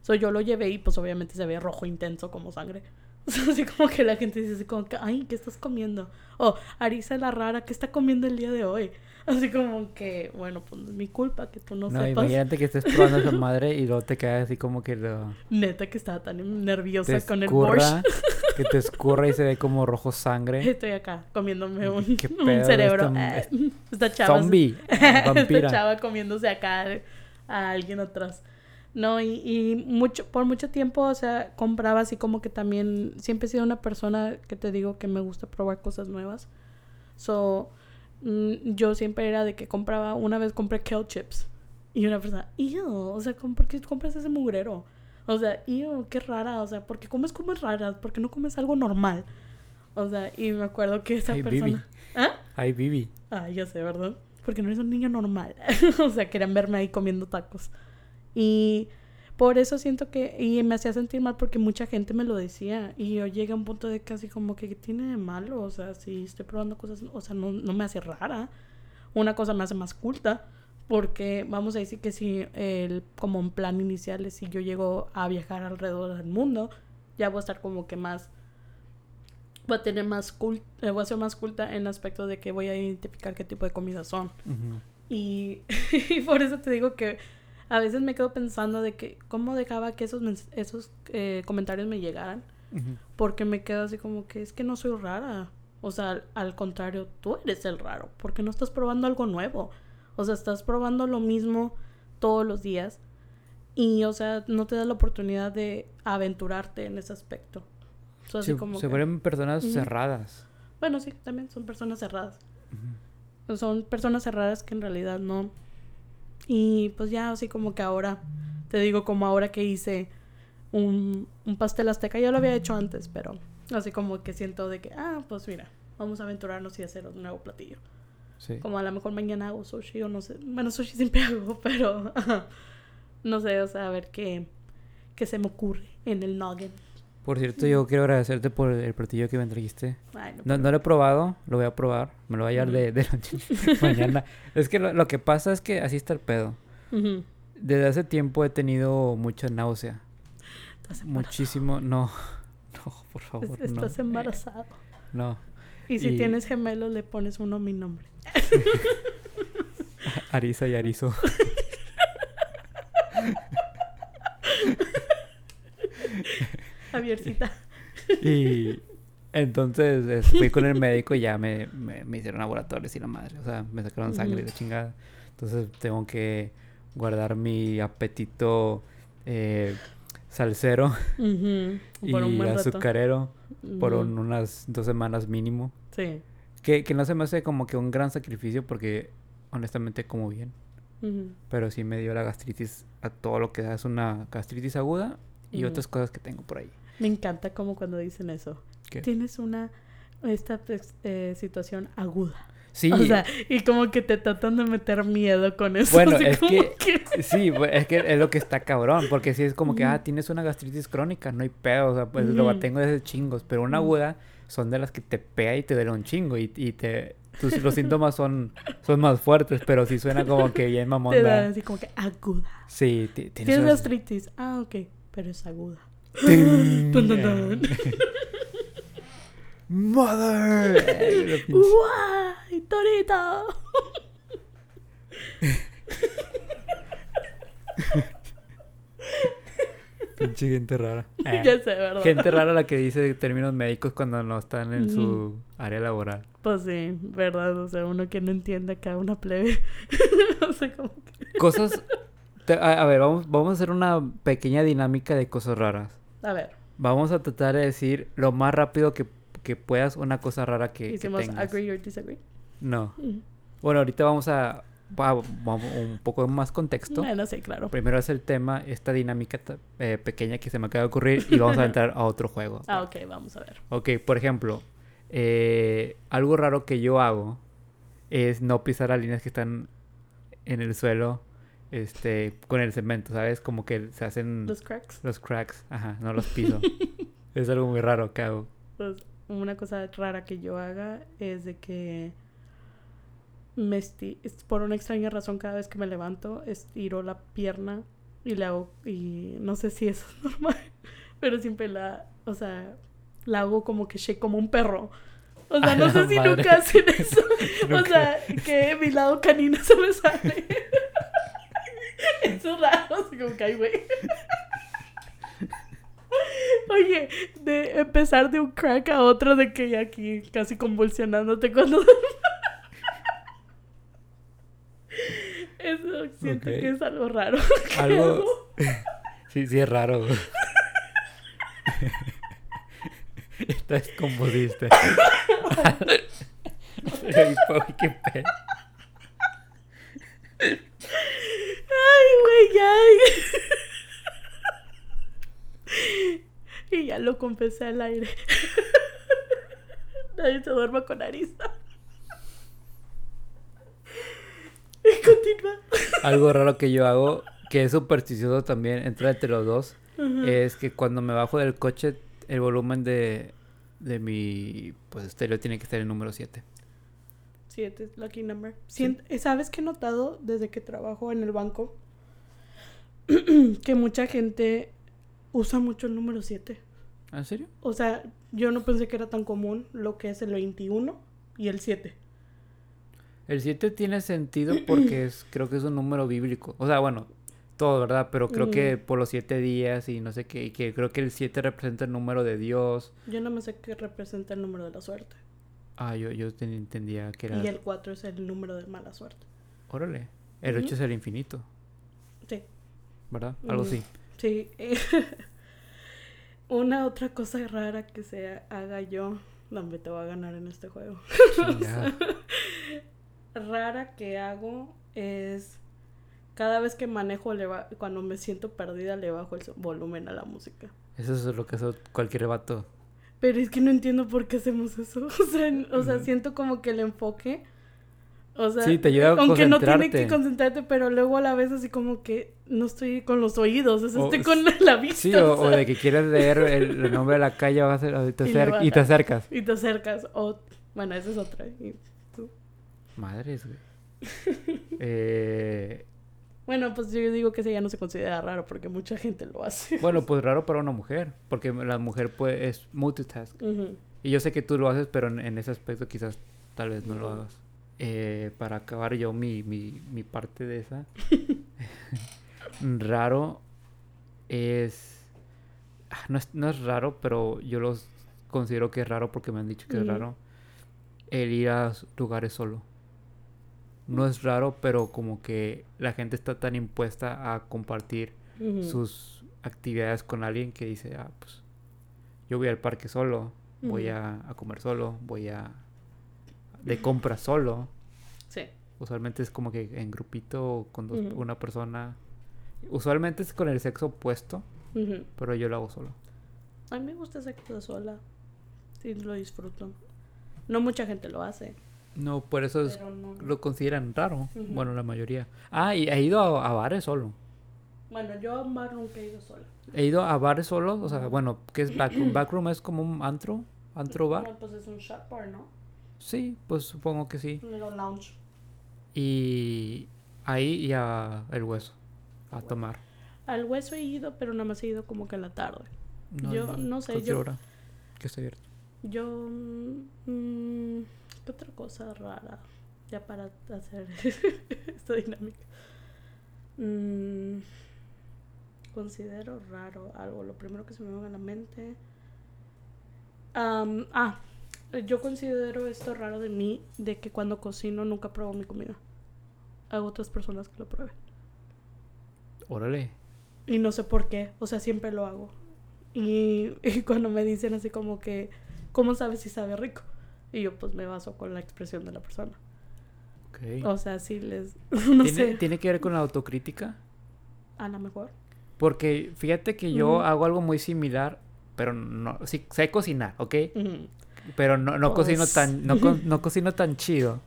So, yo lo llevé y pues obviamente se ve rojo intenso como sangre. (laughs) así como que la gente dice así como que, ay, ¿qué estás comiendo? O Arisa la rara, ¿qué está comiendo el día de hoy? (laughs) Así como que, bueno, pues mi culpa que tú no, No, sepas. imagínate que estés probando esa (laughs) madre y luego te quedas así como que lo, Neta que estaba tan nerviosa con el borscht. que te escurra y se ve como rojo sangre. Estoy acá comiéndome un, ¿Qué un cerebro. esta- Esta chava. Zombie, Esta vampira. chava comiéndose acá a alguien atrás. No, y, y mucho, por mucho tiempo, o sea, compraba así como que también, siempre he sido una persona que te digo que me gusta probar cosas nuevas. So, mm, yo siempre era de que compraba, una vez compré kale chips. Y una persona, ew, o sea, ¿cómo- ¿por qué compras ese mugrero? O sea, ew, qué rara, o sea, ¿por qué comes cosas raras? ¿Por qué no comes algo normal? O sea, y me acuerdo que esa Ay, Bibi. persona... ¿Ah? Ay, Bibi. Ah, ya sé, ¿verdad? Porque no eres un niño normal. (laughs) o sea, querían verme ahí comiendo tacos. Y por eso siento que... Y me hacía sentir mal porque mucha gente me lo decía. Y yo llegué a un punto de casi como que, ¿qué tiene de malo? O sea, si estoy probando cosas... O sea, no, no me hace rara. Una cosa me hace más culta. Porque vamos a decir que si el, como un plan inicial es si yo llego a viajar alrededor del mundo, ya voy a estar como que más voy a tener más cult eh, voy a ser más culta en aspecto de que voy a identificar qué tipo de comidas son. (laughs) Y por eso te digo que a veces me quedo pensando de que cómo dejaba que esos esos eh, comentarios me llegaran, porque me quedo así como que es que no soy rara. O sea, al, al contrario, tú eres el raro, porque no estás probando algo nuevo. O sea, estás probando lo mismo todos los días. Y, o sea, no te da la oportunidad de aventurarte en ese aspecto. So, así Se, como se que- vuelven personas cerradas. bueno, sí, también son personas cerradas. Son personas cerradas que en realidad no. Y pues ya así como que ahora, te digo como ahora que hice un, un pastel azteca, ya lo había hecho antes, pero así como que siento de que, ah, pues mira, vamos a aventurarnos y hacer un nuevo platillo. Sí. Como a lo mejor mañana hago sushi o no sé. Bueno, sushi siempre (laughs) hago, pero no sé, o sea, a ver qué, qué se me ocurre en el nugget. Por cierto, yo quiero agradecerte por el platillo que me trajiste. Ay, no, No, no lo he probado, lo voy a probar. Me lo voy a llevar de, de noche (laughs) mañana. Es que lo, lo que pasa es que así está el pedo. Desde hace tiempo he tenido mucha náusea. Estás. Muchísimo. No, (laughs) no, por favor. No. Estás embarazado. No. Y si Y- tienes gemelos, le pones uno a mi nombre. (laughs) Arisa y Arizo. Javiercita. (laughs) Y entonces es, fui con el médico y ya me, me, me hicieron laboratorios y la madre. O sea, me sacaron sangre y la chingada. Entonces tengo que guardar mi apetito eh, salsero y azucarero por un- unas dos semanas mínimo. Sí. Que, que no se me hace como que un gran sacrificio porque honestamente como bien. Pero sí me dio la gastritis a todo lo que da. Es una gastritis aguda y otras cosas que tengo por ahí. Me encanta como cuando dicen eso. ¿Qué? Tienes una esta pues, eh, situación aguda. Sí, O sea, y como que te tratan de meter miedo con eso. Bueno, (laughs) así es como que- sí, es que es lo que está cabrón. Porque si es como que, ah, tienes una gastritis crónica, no hay pedo. O sea, pues lo tengo desde chingos. Pero una aguda son de las que te pega y te duele un chingo. Y, y te... tus- los síntomas son, son más fuertes, pero sí suena como que bien mamón. te así como que aguda. Sí, ti- tienes gastritis. Ah, ok. Pero es aguda. (laughs) Mother. ¡Guay! ¡Torito! (laughs) Pinche gente rara. (laughs) Eh, ya sé, ¿verdad? Gente rara la que dice términos médicos cuando no están en su área laboral. Pues sí, verdad. O sea, uno que no entiende acá una plebe. o sea, como que... Cosas. te- a, a ver, vamos, vamos a hacer una pequeña dinámica de cosas raras. A ver, Vamos a tratar de decir lo más rápido que, que puedas una cosa rara que, que hicimos tengas. agree or disagree. No. Mm. Bueno, ahorita vamos a, un poco más contexto. Bueno, sí, claro. Primero es el tema, esta dinámica eh, pequeña que se me acaba de ocurrir y vamos a entrar a otro juego. (laughs) Ah, ok, vamos a ver. Ok, por ejemplo, eh, algo raro que yo hago es no pisar las líneas que están en el suelo este, con el cemento, ¿sabes? Como que se hacen Los cracks. los cracks, ajá, no los piso. (laughs) es algo muy raro que hago. Pues una cosa rara que yo haga es de que me esti- es- por una extraña razón cada vez que me levanto estiro la pierna y le hago y no sé si eso es normal, (laughs) pero siempre la, o sea, la hago como que shake como un perro. O sea, A no la sé si madre. nunca hacen eso. (laughs) O sea, que mi lado canino se me sale. Eso es raro, así como que güey. (laughs) Oye, de empezar de un crack a otro, de que aquí casi convulsionándote cuando. (laughs) Eso siento Ok. que es algo raro. (laughs) Algo... sí, sí es raro. Esta es como Pau, qué pedo. Ay, güey, ya. (laughs) y ya lo confesé al aire. (laughs) Nadie se duerma con arista. Y continúa. Algo raro que yo hago, que es supersticioso también, entra entre los dos, es que cuando me bajo del coche, el volumen de, de mi pues, estéreo tiene que estar en número 7. Siete, lucky number. ¿Sabes qué he notado desde que trabajo en el banco? (clears throat) que mucha gente usa mucho el número 7. ¿En serio? O sea, yo no pensé que era tan común lo que es el 21 y el 7. El 7 tiene sentido porque es, (clears throat) creo que es un número bíblico. O sea, bueno, todo, ¿verdad? Pero creo que por los siete días y no sé qué, y que creo que el 7 representa el número de Dios. Yo no me sé qué representa el número de la suerte. Ah, yo, yo ten- entendía que era... Y el 4 es el número de mala suerte. Órale. El 8 Ujú. es el infinito. ¿Verdad? Algo así. Sí. (laughs) Una otra cosa rara que se haga yo. Me te voy a ganar en este juego. (laughs) Rara que hago es cada vez que manejo le ba- cuando me siento perdida le bajo el volumen a la música. Eso es lo que hace cualquier vato. Pero es que no entiendo por qué hacemos eso. (laughs) O sea, o sea siento como que el enfoque o sea, Sí, te ayuda a aunque no tiene que concentrarte. pero luego a la vez así como que no estoy con los oídos, o sea, O estoy con (laughs) la, vista. Sí, o, o o sea, de que quieres leer el, (laughs) el nombre de la calle vas a hacer- y te, Y y acercas. Y te acercas. O, bueno, esa es otra. Y tú. Madres, güey. (laughs) Eh, Bueno, pues yo digo que ese ya no se considera raro porque mucha gente lo hace. bueno, pues raro para una mujer, porque la mujer pues, es multitask. Y yo sé que tú lo haces, pero en, en ese aspecto quizás tal vez no lo hagas. Eh, para acabar yo mi, mi, mi parte de esa. (laughs) (laughs) raro es... ah, No es... no es raro, pero yo los considero que es raro porque me han dicho que es raro. El ir a lugares solo. No es raro, pero como que la gente está tan impuesta a compartir sus actividades con alguien que dice, ah, pues yo voy al parque solo, voy a, a comer solo, voy a de compras solo. Sí. Usualmente es como que en grupito o con dos- una persona. Usualmente es con el sexo opuesto, pero yo lo hago solo. A mí me gusta cosa sola. Sí, lo disfruto. No mucha gente lo hace. No, por eso es- no. lo consideran raro. Bueno, la mayoría. Ah, y he ido a, a bares solo. Bueno, yo a un bar nunca he ido sola. He ido a bares solo, o sea, bueno, ¿qué es backroom? Backroom es como un antro, antro bar. No, pues es un shop bar, ¿no? Sí, pues supongo que sí. Lounge. Y ahí y a el hueso a tomar. Al hueso he ido, pero nada más he ido como que en la tarde. Yo no sé, cualquier yo- hora que esté abierto. Yo. mm, ¿Qué otra cosa rara? Ya para hacer (laughs) esta dinámica. Mm, considero raro algo. Lo primero que se me viene a la mente. Am, ah, yo considero esto raro de mí: de que cuando cocino nunca pruebo mi comida. Hago otras personas que lo prueben. Órale. Y no sé por qué, o sea, siempre lo hago. Y, (laughs) y cuando me dicen así como que, ¿cómo sabes si sabe rico? Y yo pues me baso con la expresión de la persona. Ok. O sea, si les... (laughs) No ¿Tiene, sé, ¿Tiene que ver con la autocrítica? a lo mejor. Porque fíjate que yo hago algo muy similar, pero no, sí, sé cocinar, ¿ok? Ujú, Pero no, no Pues. cocino tan, no, (laughs) no cocino tan chido.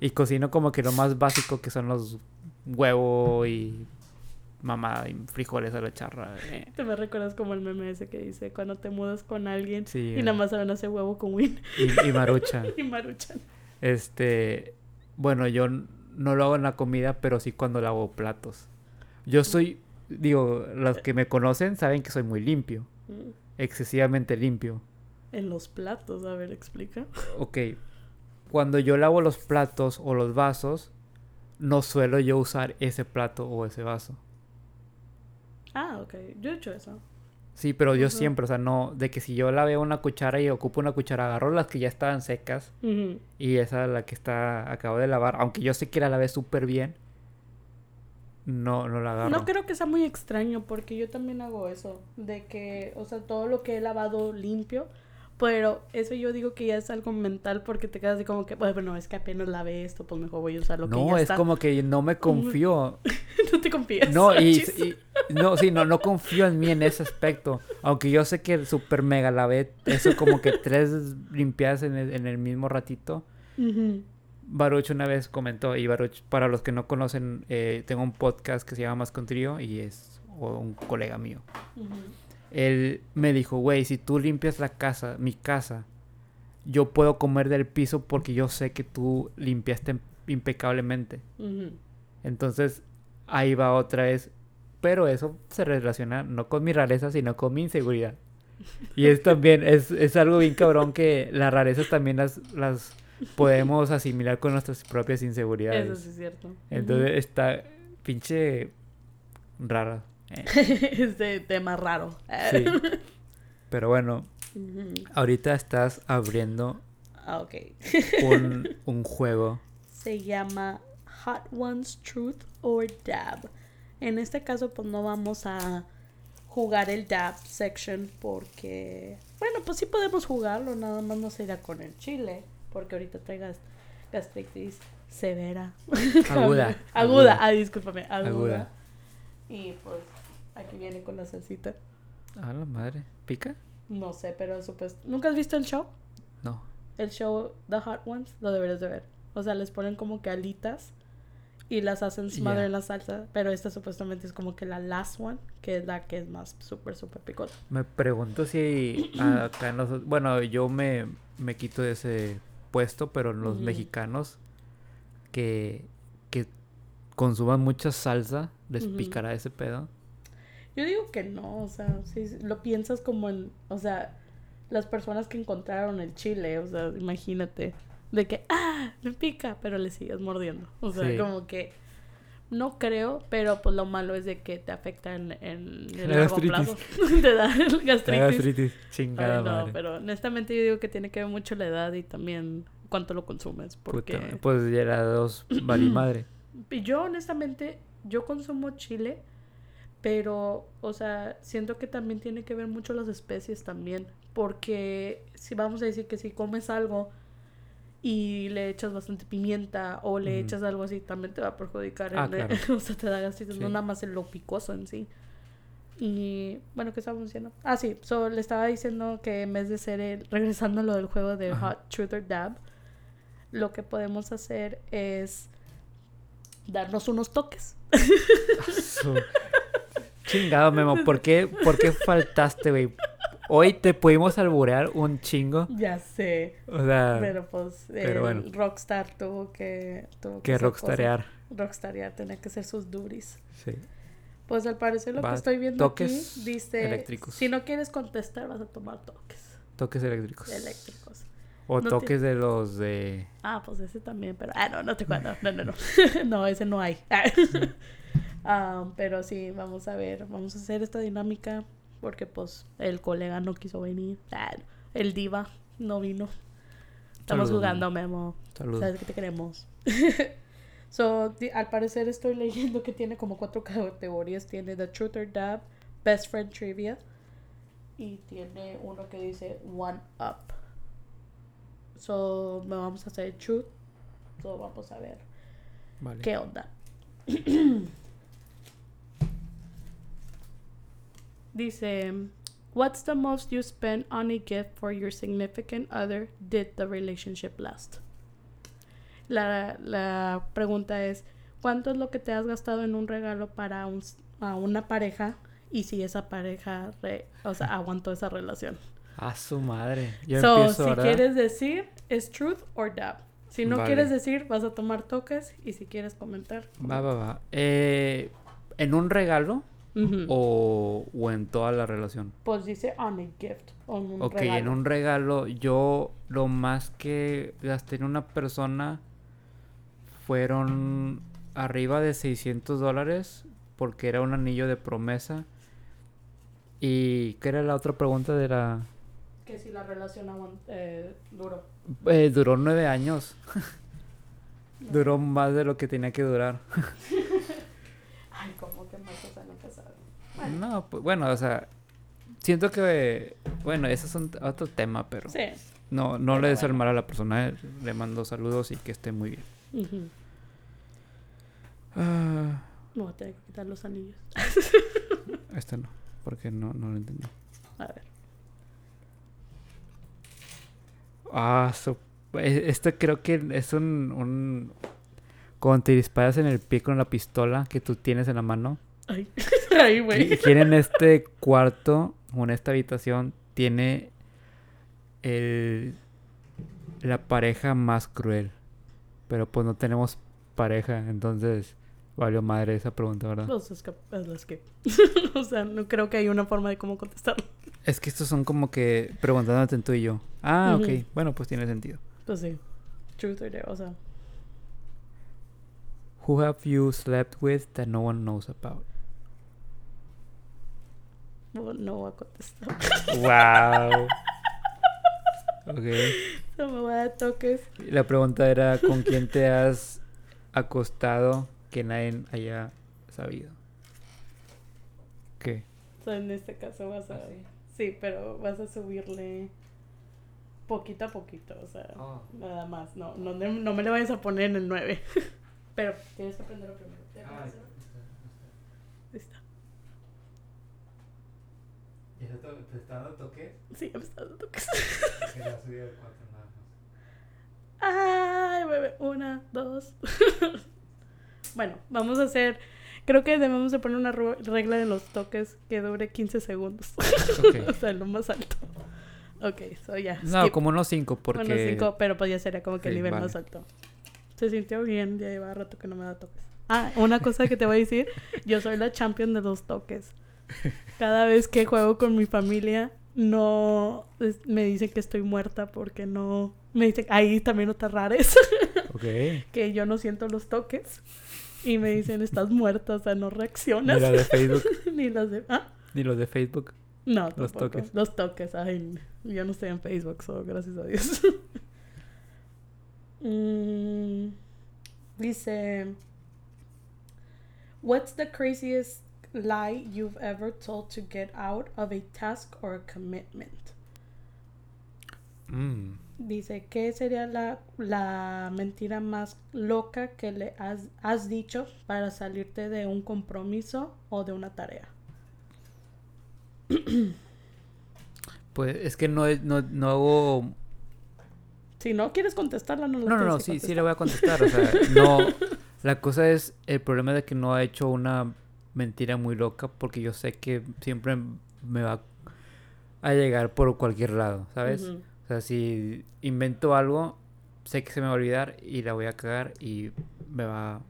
Y cocino como que lo más básico que son los huevos y mamá y frijoles a la charra. eh. Te me recuerdas como el meme ese que dice, cuando te mudas con alguien Sí. y nada más saben hacer huevo con win Y, y marucha. (laughs) y maruchan. Este, bueno, yo no lo hago en la comida, pero sí cuando lavo platos. Yo soy, digo, los que me conocen saben que soy muy limpio, excesivamente limpio. En los platos, a ver, explica. Ok, cuando yo lavo los platos o los vasos, no suelo yo usar ese plato o ese vaso. Ah, ok, yo he hecho eso. Sí, pero yo siempre, o sea, no, de que si yo lavé una cuchara y ocupo una cuchara, agarro las que ya estaban secas y esa la que está, acabo de lavar, aunque yo sé que la lavé súper bien, no, no la agarro. No creo que sea muy extraño porque yo también hago eso, de que, o sea, todo lo que he lavado limpio, pero eso yo digo que ya es algo mental porque te quedas así como que, bueno, es que apenas lavé esto, pues mejor voy a usar lo que no, ya es está. como que no me confío. (laughs) no te confías. No, y, no, sí, no, no confío en mí en ese aspecto. Aunque yo sé que el super mega lavé eso como que tres limpiadas en el, en el mismo ratito. Ujú. Baruch una vez comentó, y Baruch, para los que no conocen, eh, tengo un podcast que se llama Más con Trío y es un colega mío. Ujú. Él me dijo, güey, si tú limpias la casa, mi casa, yo puedo comer del piso porque yo sé que tú limpiaste impecablemente. Entonces, ahí va otra vez. Pero eso se relaciona no con mi rareza, sino con mi inseguridad. Y es también, es, es algo bien cabrón que las rarezas también las, las podemos asimilar con nuestras propias inseguridades. Eso sí es cierto. Entonces está pinche rara. (laughs) este tema raro. Sí. (laughs) Pero bueno, ahorita estás abriendo Ah, ok. un, (laughs) un juego. Se llama Hot Ones Truth or Dab. En este caso, pues no vamos a jugar el dab section porque, bueno, pues sí podemos jugarlo, nada más no sería con el chile, porque ahorita traigas gastritis severa. Aguda. aguda, ah, discúlpame, aguda. Aguda. Y pues aquí viene con la salsita. A la madre. ¿Pica? No sé, pero supuesto. ¿Nunca has visto el show? No. el show The Hot Ones, lo deberías de ver. O sea, les ponen como que alitas y las hacen su madre Ya. en la salsa, pero esta supuestamente es como que la last one, que es la que es más súper, súper picota. Me pregunto si (clears throat) acá en los... Bueno, yo me, me quito de ese puesto, pero los mexicanos que, que consuman mucha salsa, ¿les picará ese pedo? Yo digo que no, o sea, si lo piensas como en, o sea, las personas que encontraron el chile, o sea, imagínate, de que, ah, me pica, pero le sigues mordiendo. O sea, Sí. como que no creo, pero pues lo malo es de que te afecta en, en el La largo gastritis. plazo. (laughs) te da el La gastritis. gastritis. Ay, Chingada no, madre. pero honestamente yo digo que tiene que ver mucho la edad y también cuánto lo consumes. Porque Puta, pues ya era dos vali madre. (clears throat) y yo honestamente, yo consumo chile, pero, o sea, siento que también tiene que ver mucho las especies también. Porque si vamos a decir que si comes algo y le echas bastante pimienta o le echas algo así, también te va a perjudicar. Ah, claro. (laughs) o sea, te da gastritis, no nada más en lo picoso en sí. Y bueno, ¿qué estábamos diciendo? Ah, sí, so, le estaba diciendo que en vez de ser el, regresando a lo del juego de Ajá. Hot Truth or Dab, lo que podemos hacer es darnos unos toques. (laughs) Su- Chingado, Memo. ¿Por qué, ¿Por qué faltaste, güey? Hoy te pudimos alburear un chingo. Ya sé, O sea, pero pues pero bueno. Rockstar tuvo que... Tuvo que hacer rockstarear. Rockstarear, tenía que hacer sus duties. Sí. Pues al parecer lo Va, que estoy viendo toques aquí dice, eléctricos. si no quieres contestar vas a tomar toques Toques eléctricos. eléctricos. O No toques de los de... Ah, pues ese también, pero ah, no, no te cuento, no, no, no, (laughs) no, ese no hay. Ah, pero sí, vamos a ver, vamos a hacer esta dinámica porque pues el colega no quiso venir, Ah, el diva no vino. Estamos jugando, Memo. Saludos. Sabes que te queremos. (laughs) so, al parecer estoy (laughs) leyendo que tiene como cuatro categorías. Tiene The Truth or Dab, Best Friend Trivia. Y tiene uno que dice One Up. So, me vamos a hacer Truth. So, vamos a ver Vale. qué onda. (clears throat) dice, What's the most you spend on a gift for your significant other? Did the relationship last? La, la pregunta es, ¿cuánto es lo que te has gastado en un regalo para un, a una pareja? Y si esa pareja, re- o sea, aguantó esa relación. A su madre. Yo so, empiezo, si ¿verdad? quieres decir, es truth or dab. Si no Vale. quieres decir, vas a tomar toques. Y si quieres comentar. Va, va, va. Eh, ¿En un regalo O, o en toda la relación? Pues dice on a gift. On un ok, regalo. en un regalo yo lo más que gasté en una persona fueron arriba de 600 dólares porque era un anillo de promesa. ¿Y qué era la otra pregunta de la...? Que si la relación aguant- eh, duró. Eh, duró nueve años. (laughs) duró más de lo que tenía que durar. (laughs) Ay, como que más o sea, nunca sabe. No, pues bueno, o sea, siento que, bueno, ese es un- otro tema, pero Sí. no, no Pero le el bueno. mal a la persona, eh, le mando saludos y que esté muy bien. Ah, Me voy a tener que quitar los anillos. (laughs) este no, porque no, no lo entendí. A ver. Ah, su- e- este creo que es un, un... Cuando te disparas en el pie con la pistola que tú tienes en la mano. Ay, (laughs) Y güey. quién en este cuarto o en esta habitación tiene el, la pareja más cruel. Pero pues no tenemos pareja, entonces valió madre esa pregunta, ¿verdad? Pues es que, es las que. o sea, no creo que haya una forma de cómo contestarlo. Es que estos son como que preguntándote en tú y yo. Ah, Ujú. ok, bueno, pues tiene sentido. Pues sí. Truth or dare, o sea. Who have you slept with that no one knows about? No, no voy a contestar. Wow. ok. No me voy a dar toques. La pregunta era ¿con quién te has acostado que nadie haya sabido? ¿Qué? O sea, en este caso vas a. Sí, pero vas a subirle poquito a poquito, o sea, nada más. No, no, no me le vayas a poner en el 9. (laughs) pero tienes que aprenderlo primero. ¿Te ¿Te está dando toque? Sí, me está dando toques. Que la (laughs) subí al cuarto nada más. Ay, bebé. Una, dos. (laughs) bueno, vamos a hacer. Creo que debemos de poner una regla de los toques que dure 15 segundos. (laughs) Ok. o sea, lo más alto. Ok, so ya. No, skip. como unos cinco, porque... Unos cinco, pero pues ya sería como que el Sí, nivel vale. más alto. Se sintió bien, ya lleva rato que no me da toques. Ah, una cosa que te voy a decir, yo soy la champion de los toques. Cada vez que juego con mi familia, no me dicen que estoy muerta porque no me dicen, ahí también no te rares, (laughs) Ok. que yo no siento los toques. Y me dicen, estás muerta, o sea, no Ni reaccionas. la de Facebook, (laughs) Ni las de... ¿Ah? ni los de Facebook. No, Los toques. Los toques, ay, yo no estoy en Facebook, so, gracias a Dios. (laughs) Mm, dice, What's the craziest lie you've ever told to get out of a task or a commitment? Mm. Dice, ¿qué sería la, la mentira más loca que le has, has dicho para salirte de un compromiso o de una tarea? (clears throat) Pues es que no, es- no, no hago... Si no quieres contestarla, no la No, no, no, sí, sí le voy a contestar. O sea, no... La cosa es el problema de que no ha hecho una mentira muy loca porque yo sé que siempre me va a llegar por cualquier lado, ¿sabes? O sea, si invento algo, sé que se me va a olvidar y la voy a cagar y me va a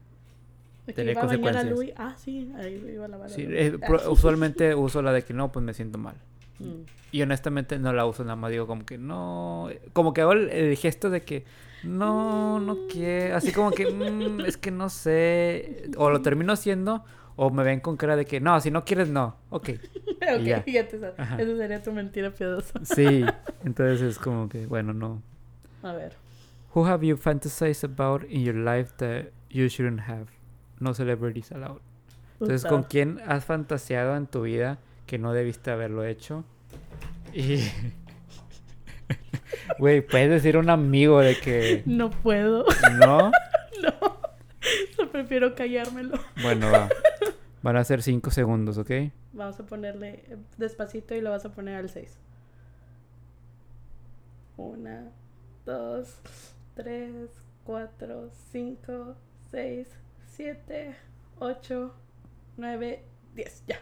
a consecuencias. Ah, sí, ahí iba a lavar a Sí, eh, Ah. (laughs) usualmente uso la de que no, pues me siento mal. Mm. Y honestamente no la uso, nada más digo como que no. Como que hago el, el gesto de que no, no quiero. Así como que "Mm, es que no sé. O lo termino haciendo o me ven con cara de que no, si no quieres, no. Ok. (laughs) ok, Y ya. fíjate, esa, sería tu mentira piadosa. Sí. (laughs) Entonces es como que, bueno, no. A ver. Who have you fantasized about in your life that you shouldn't have? No celebrities allowed. Entonces. ¿con quién has fantaseado en tu vida que no debiste haberlo hecho? Y. (laughs) Güey, puedes decir un amigo de que. No puedo. No. no. Yo prefiero callármelo. Bueno, va. Van a ser cinco segundos, ¿ok? Vamos a ponerle eh, despacito y lo vas a poner al 6. Una, dos, tres, cuatro, cinco, seis, siete, ocho, nueve, diez. Ya.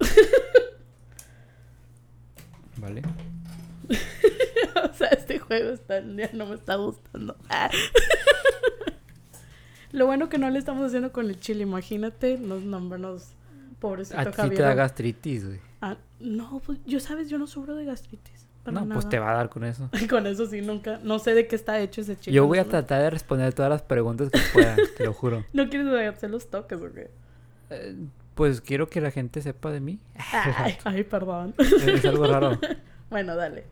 (laughs) Vale. (laughs) o sea, este juego está, ya no me está gustando. (laughs) Lo bueno que no le estamos haciendo con el chile, imagínate, nos nombramos pobrecito A ti te da gastritis, güey. Ah, no, pues yo sabes, yo no sufro de gastritis. Para No, pues te va a dar con eso. (laughs) Con eso sí, nunca. No sé de qué está hecho ese chile. Yo voy a tratar de responder todas las preguntas que pueda, te lo juro. (laughs) ¿No quieres hacer los toques o qué? Eh, Pues quiero que la gente sepa de mí. Ay, (laughs) ay, perdón. Es algo raro. Bueno, dale.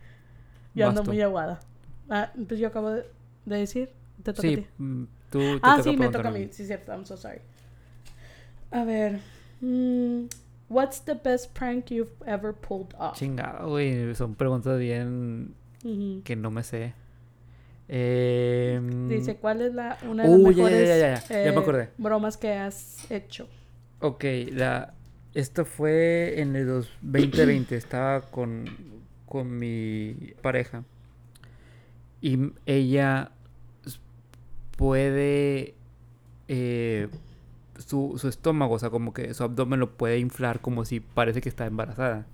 Yo ando muy aguada. Ah, pues yo acabo de, de decir. Te toca a Sí, ti. Tú Ah, sí, me toca a mí. Sí, cierto. I'm so sorry. A ver. mm, what's the best prank you've ever pulled off? Chingado, güey. Son preguntas bien que no me sé. Eh, Dice, ¿cuál es la, una de las Uh, mejores ya, ya, ya. Me eh, acordé. bromas que has hecho? Ok, la, esto fue en el dos- 2020. Estaba con, con mi pareja. Y ella puede... eh, su, su estómago, o sea, como que su abdomen lo puede inflar como si parece que está embarazada.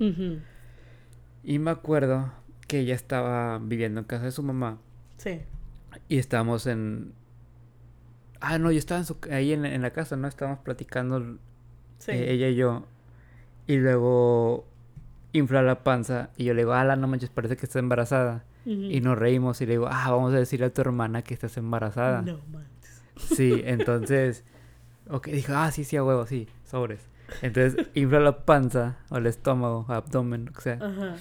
Y me acuerdo que ella estaba viviendo en casa de su mamá. Sí. Y estábamos en... Ah, no, yo estaba en su- ahí en, en la casa, ¿no? Estábamos platicando Sí. eh, ella y yo. Y luego infla la panza. Y yo le digo, ala, no manches, parece que está embarazada. Y nos reímos y le digo, ah, vamos a decirle a tu hermana que estás embarazada. No manches. Sí, entonces... (laughs) Ok, dijo, ah, sí, sí, a huevo, sí, sobres. Entonces infla la panza o el estómago, abdomen, o sea. Ajá.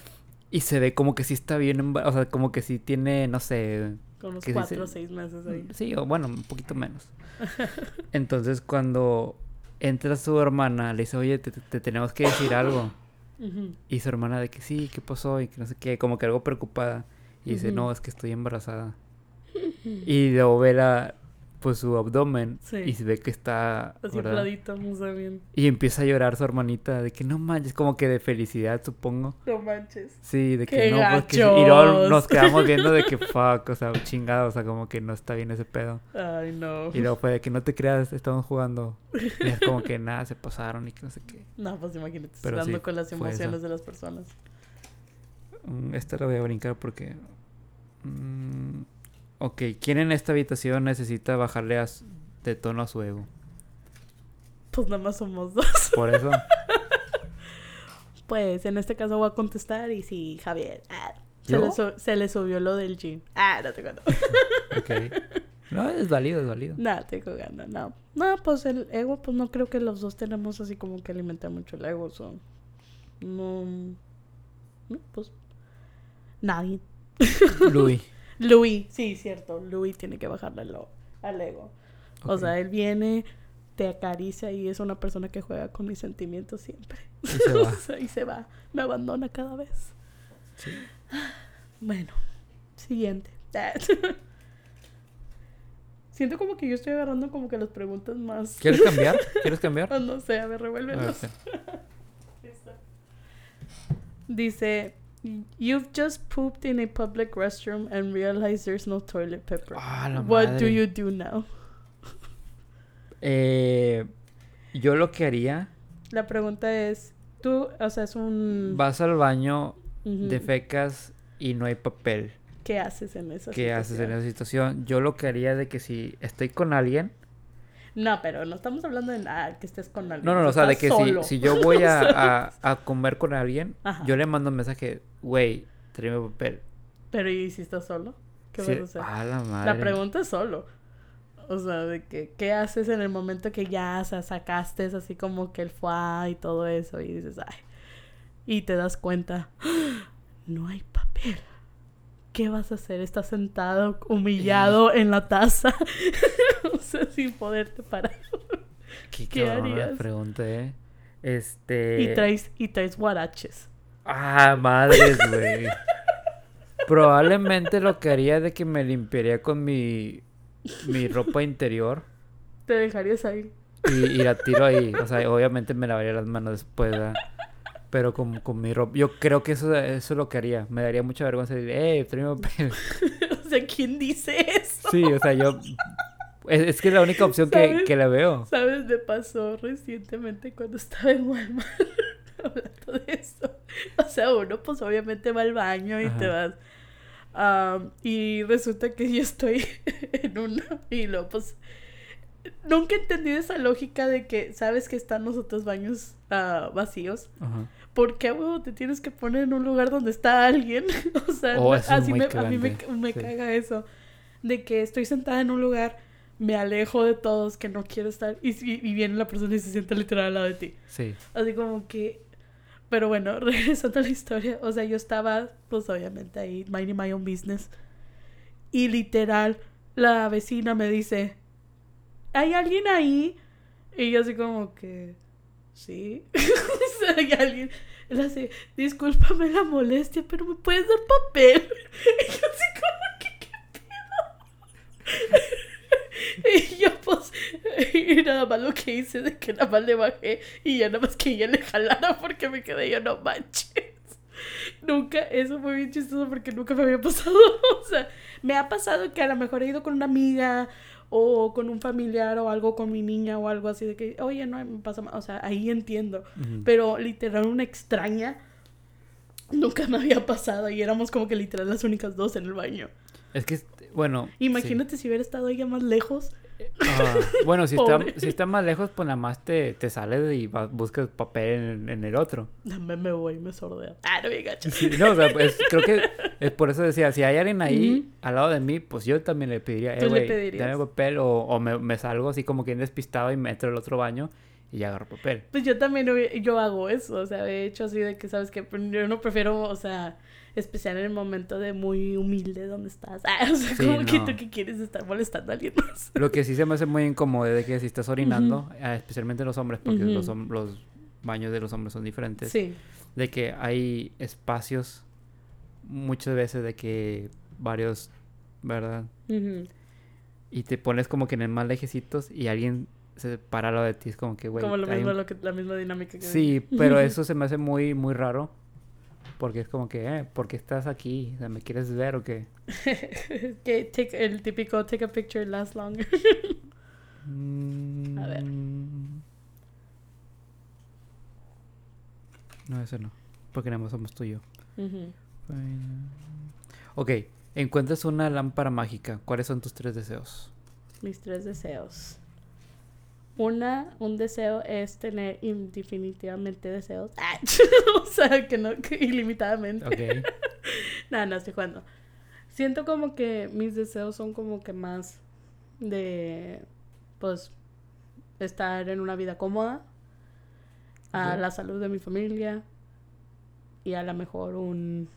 Y se ve como que sí está bien embarazada, o sea, como que sí tiene, no sé, Con los ¿Qué cuatro o seis meses ahí. Sí, o bueno, un poquito menos. (laughs) Entonces cuando entra su hermana, le dice, oye, te, te- te tenemos que decir algo. Ujú. Y su hermana de que sí, ¿qué pasó? Y que no sé qué, como que algo preocupada. Y dice, no, es que estoy embarazada. (laughs) Y luego ve la, pues su abdomen Sí. y se ve que está... Así infladito, no sé bien. Y empieza a llorar su hermanita de que no manches, como que de felicidad, supongo. No manches. Sí, de que ¡Qué no, pues que sí. Y luego nos quedamos viendo de que (laughs) fuck, o sea, chingado, o sea, como que no está bien ese pedo. Ay, no. Y luego fue de que no te creas, estamos jugando. Y es como que nada, se pasaron y que no sé qué. (laughs) No, pues imagínate, Pero sí, con las emociones de las personas. Mm, Esta la voy a brincar porque. Mm, ok, ¿quién en esta habitación necesita bajarle a de tono a su ego? Pues nada más somos dos. (laughs) Por eso. (laughs) Pues en este caso voy a contestar y sí, Javier. ah, se, le su- se le subió lo del gym. Ah, no te cuento. (laughs) Ok. No, es válido, es válido. no, te jugando, no. No, pues el ego, pues no creo que los dos tenemos así como que alimentar mucho el ego. So. No. no, Pues. Nadie. (laughs) Luis. Louis, sí, cierto. Louis tiene que bajarle al, al ego. O sea, él viene, te acaricia y es una persona que juega con mis sentimientos siempre. Y se va. (laughs) O sea, y se va. Me abandona cada vez. Sí. Bueno, siguiente. (laughs) Siento como que yo estoy agarrando como que las preguntas más... ¿Quieres cambiar? ¿Quieres cambiar? Ah, no sé, a ver, revuélvelos. sí. Dice, you've just pooped in a public restroom and realized there's no toilet paper. La What do madre. you do now? Eh, yo lo que haría, La pregunta es, tú, o sea, es un... vas al baño, Ujú. defecas y no hay papel. ¿Qué haces en esa ¿Qué haces en situación? esa situación? Yo lo que haría de que si estoy con alguien, No, pero no estamos hablando de nada, que estés con alguien. No, no, no, o sea, de que si, si yo voy a, (laughs) a, a comer con alguien, Ajá. yo le mando un mensaje, güey, tráeme papel. Pero ¿y si estás solo? ¿Qué Sí, vas a hacer? la madre. La pregunta es solo. O sea, de que, ¿qué haces en el momento que ya o sea, sacaste así como que el foie y todo eso? Y dices, ay. Y te das cuenta, (gasps) no hay papel. ¿Qué vas a hacer? Estás sentado, humillado en la taza. (laughs) o sea, sin poderte parar. ¿Qué, ¿Qué cabrón la harías? pregunta, eh? Este... Y traes, y traes guaraches. Ah, madres, güey. Probablemente lo que haría es de que me limpiaría con mi, mi ropa interior Te dejarías ahí. y, y la tiro ahí. O sea, obviamente me lavaría las manos después, ¿verdad? Pero con, con mi ropa. Yo creo que eso, eso es lo que haría. Me daría mucha vergüenza decir, eh, papel. (laughs) o sea, ¿quién dice eso? Sí, o sea, yo. Es, es que es la única opción que, que le veo. ¿Sabes? Me pasó recientemente cuando estaba en Walmart (laughs) hablando de eso. O sea, uno pues obviamente va al baño y te vas. Am, y resulta que yo estoy (laughs) en uno y luego pues... Nunca entendí esa lógica de que sabes que están los otros baños ah, vacíos. Ajá. ¿Por qué, huevo, te tienes que poner en un lugar donde está alguien? (laughs) o sea, Oh, así me, a mí me, me sí. caga eso. De que estoy sentada en un lugar, me alejo de todos, que no quiero estar, y, y- y viene la persona y se sienta literal al lado de ti. Sí. Así como que... Pero bueno, (laughs) regresando a la historia, o sea, yo estaba, pues obviamente ahí, minding my own business. Y literal, la vecina me dice, ¿hay alguien ahí? Y yo así como que, sí. (laughs) hay alguien. Él así, discúlpame la molestia, pero ¿me puedes dar papel? (laughs) Y yo así como que, ¿qué pedo? (laughs) Y yo pues, y nada más lo que hice de que nada más le bajé y ya nada más que ella le jalara porque me quedé yo, no manches. Nunca, eso fue bien chistoso porque nunca me había pasado. O sea, me ha pasado que a lo mejor he ido con una amiga o con un familiar o algo con mi niña o algo así de que, oye, no, me pasa, ma-". o sea, ahí entiendo. Pero literal una extraña nunca me había pasado y éramos como que literal las únicas dos en el baño. Es que, bueno. sí. Imagínate si hubiera estado ella más lejos. Ah, bueno, si está, si está más lejos, pues nada más te, te sales y vas- buscas papel en, en el otro. Me, me voy, me sordea. Ah, no me gacho. Sí, no, o sea, pues, creo que es por eso decía, si hay alguien ahí al lado de mí, pues yo también le pediría, eh, ¿Tú le güey, dame papel o, o me, me salgo así como que despistado y me entro al otro baño y ya agarro papel. Pues yo también yo hago eso, o sea, he hecho así de que, ¿sabes que Yo no prefiero, o sea, especial en el momento de muy humilde donde estás. (laughs) Ah, o sea, Sí, como que tú que quieres estar molestando a alguien más. (laughs) Lo que sí se me hace muy incómodo es de que si estás orinando, ah, especialmente los hombres, porque los, hom- los baños de los hombres son diferentes, Sí. de que hay espacios muchas veces de que varios, ¿verdad? Y te pones como que en el más lejecitos y alguien para al lado de ti, es como que, güey, Como lo hay mismo, un- lo que, la misma dinámica que Sí, pero (laughs) eso se me hace muy, muy raro. Porque es como que, eh, ¿por qué estás aquí? O sea, ¿me quieres ver o qué? (laughs) que take, el típico take a picture last longer. (laughs) A ver. Mm. No, ese no. Porque nada más somos tú y yo. Ujú. Ok, encuentras una lámpara mágica. ¿Cuáles son tus tres deseos? Mis tres deseos. Una, un deseo es tener indefinitivamente deseos. (laughs) Ah, (laughs) o sea, que no, que ilimitadamente. Ok. (laughs) Nada, no estoy jugando. Siento como que mis deseos son como que más de, pues, estar en una vida cómoda, a la salud de mi familia y a lo mejor un,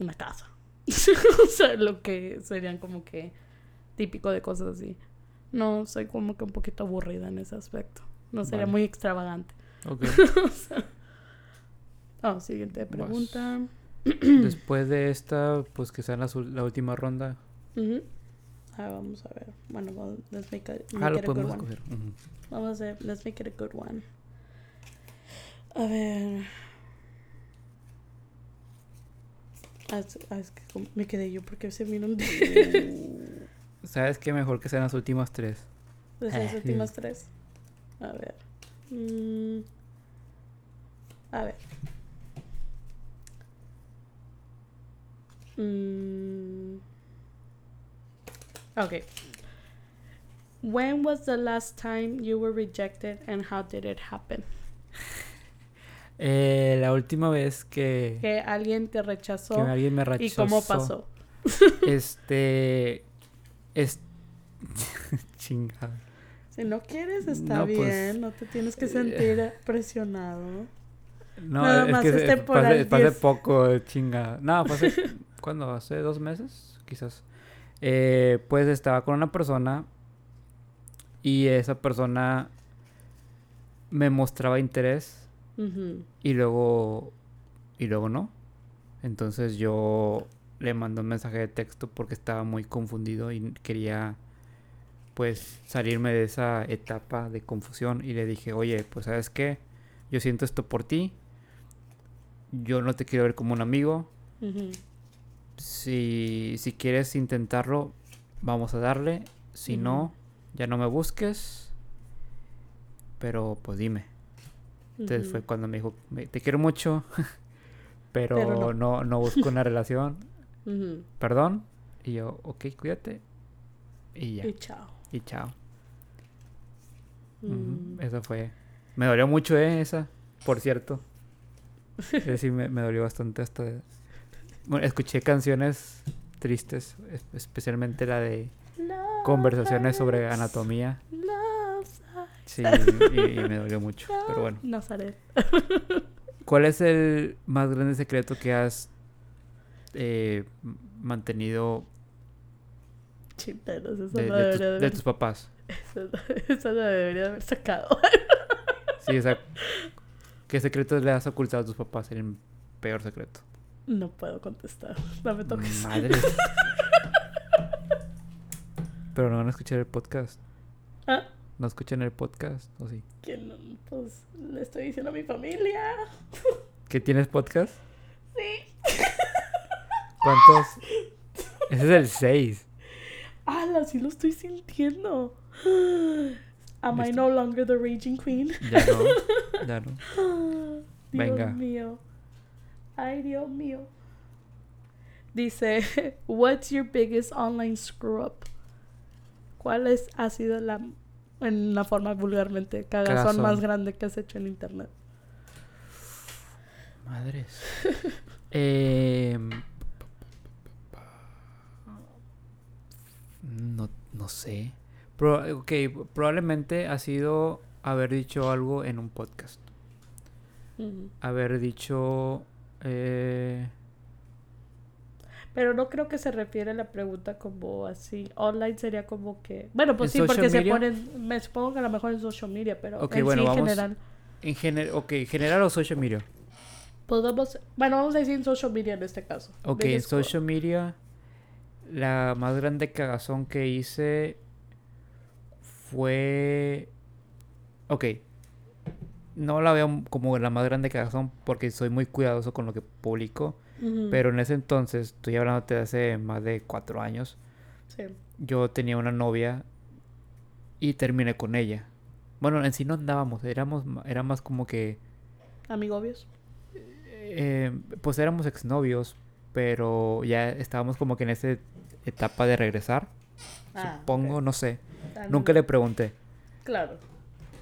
una casa. o sea, lo que serían como que típico de cosas así. No, soy como que un poquito aburrida en ese aspecto. No sería Vale. muy extravagante. Ok. (laughs) o sea. Oh, siguiente pregunta. (clears throat) Después de esta, pues que sea la, la última ronda. Ujú. Ah, vamos a ver. Bueno, well, let's make, a, make Ah, lo it a good podemos one. escoger. Ujú. Vamos a hacer, let's make it a good one. A ver. Ah, es, ah, es que como- me quedé yo porque se vino un de ¿Sabes qué? Mejor que sean las últimas tres. las Eh, últimas tres. A ver. Mm. A ver. Mm. Ok. When was the last time you were rejected and how did it happen? (laughs) Eh, la última vez que, Que alguien te rechazó. que alguien me ¿Y rechazó. cómo pasó? Este. Es. (laughs) Chingada. Si no quieres, está No, pues, bien. No te tienes que sentir (laughs) presionado. No, Nada es más que es se- temporal, fue hace- fue hace diez. poco, chingada. No, fue (laughs) hace. ¿Cuándo? ¿Hace dos meses? Quizás. Eh, pues estaba con una persona. Y esa persona me mostraba interés. Y luego. Y luego no. Entonces yo le mandé un mensaje de texto porque estaba muy confundido y quería pues salirme de esa etapa de confusión y le dije, oye, pues sabes qué, yo siento esto por ti, yo no te quiero ver como un amigo, si, si quieres intentarlo, vamos a darle, si no, ya no me busques, pero pues dime. Entonces fue cuando me dijo, "Me- te quiero mucho, (laughs) pero, Pero no. no. no, busco una relación, Perdón. Y yo, ok, cuídate. Y ya, Y chao. y chao. Mm. Esa fue. Me dolió mucho, ¿eh? Esa, por cierto. Esa sí, me, me dolió bastante hasta... de- Bueno, escuché canciones tristes, es- especialmente la de Love conversaciones sobre anatomía. Sí, y, y me dolió mucho. Pero bueno. ¿Cuál es el más grande secreto que has eh, mantenido Chinteros, eso de, no de debería tus, de papás? Eso, eso no debería de haber sacado. Sí, o sea, ¿qué secretos le has ocultado a tus papás? El peor secreto. No puedo contestar. No me toques. Madre. Pero no van a escuchar el podcast. Ah, ¿No escuchan el podcast? ¿O sí? que no, pues le estoy diciendo a mi familia. ¿Qué tienes podcast? Sí. ¿Cuántos? Ese es el 6. ¡Hala! Sí lo estoy sintiendo. (gasps) Am I no longer the raging queen? Ya no. Ya no. (laughs) Dios Venga. mío. Ay, Dios mío. Dice, (laughs) what's your biggest online screw up? ¿Cuál es, ha sido la, en la forma vulgarmente, cagazón Cagazón. más grande que has hecho en internet? Madres. (laughs) Eh, no, no sé. Pro- ok, probablemente ha sido haber dicho algo en un podcast. Haber dicho... eh, Pero no creo que se refiere a la pregunta como así. Online sería como que. Bueno, pues ¿En sí, porque se ponen. Me supongo que a lo mejor en social media, pero Ok, en bueno, sí, vamos- general. en ok, general o social media. Podemos. Bueno, vamos a decir en social media en este caso. Ok, en social media, la más grande cagazón que hice fue... Ok, no la veo como la más grande cagazón porque soy muy cuidadoso con lo que publico, pero en ese entonces, estoy hablando de hace más de cuatro años, Sí. yo tenía una novia y terminé con ella. Bueno, en sí no andábamos, éramos, era más como que... Amigobios. eh, pues éramos exnovios, pero ya estábamos como que en esa etapa de regresar. Ah, supongo, no sé. Ah, Nunca le pregunté. Claro.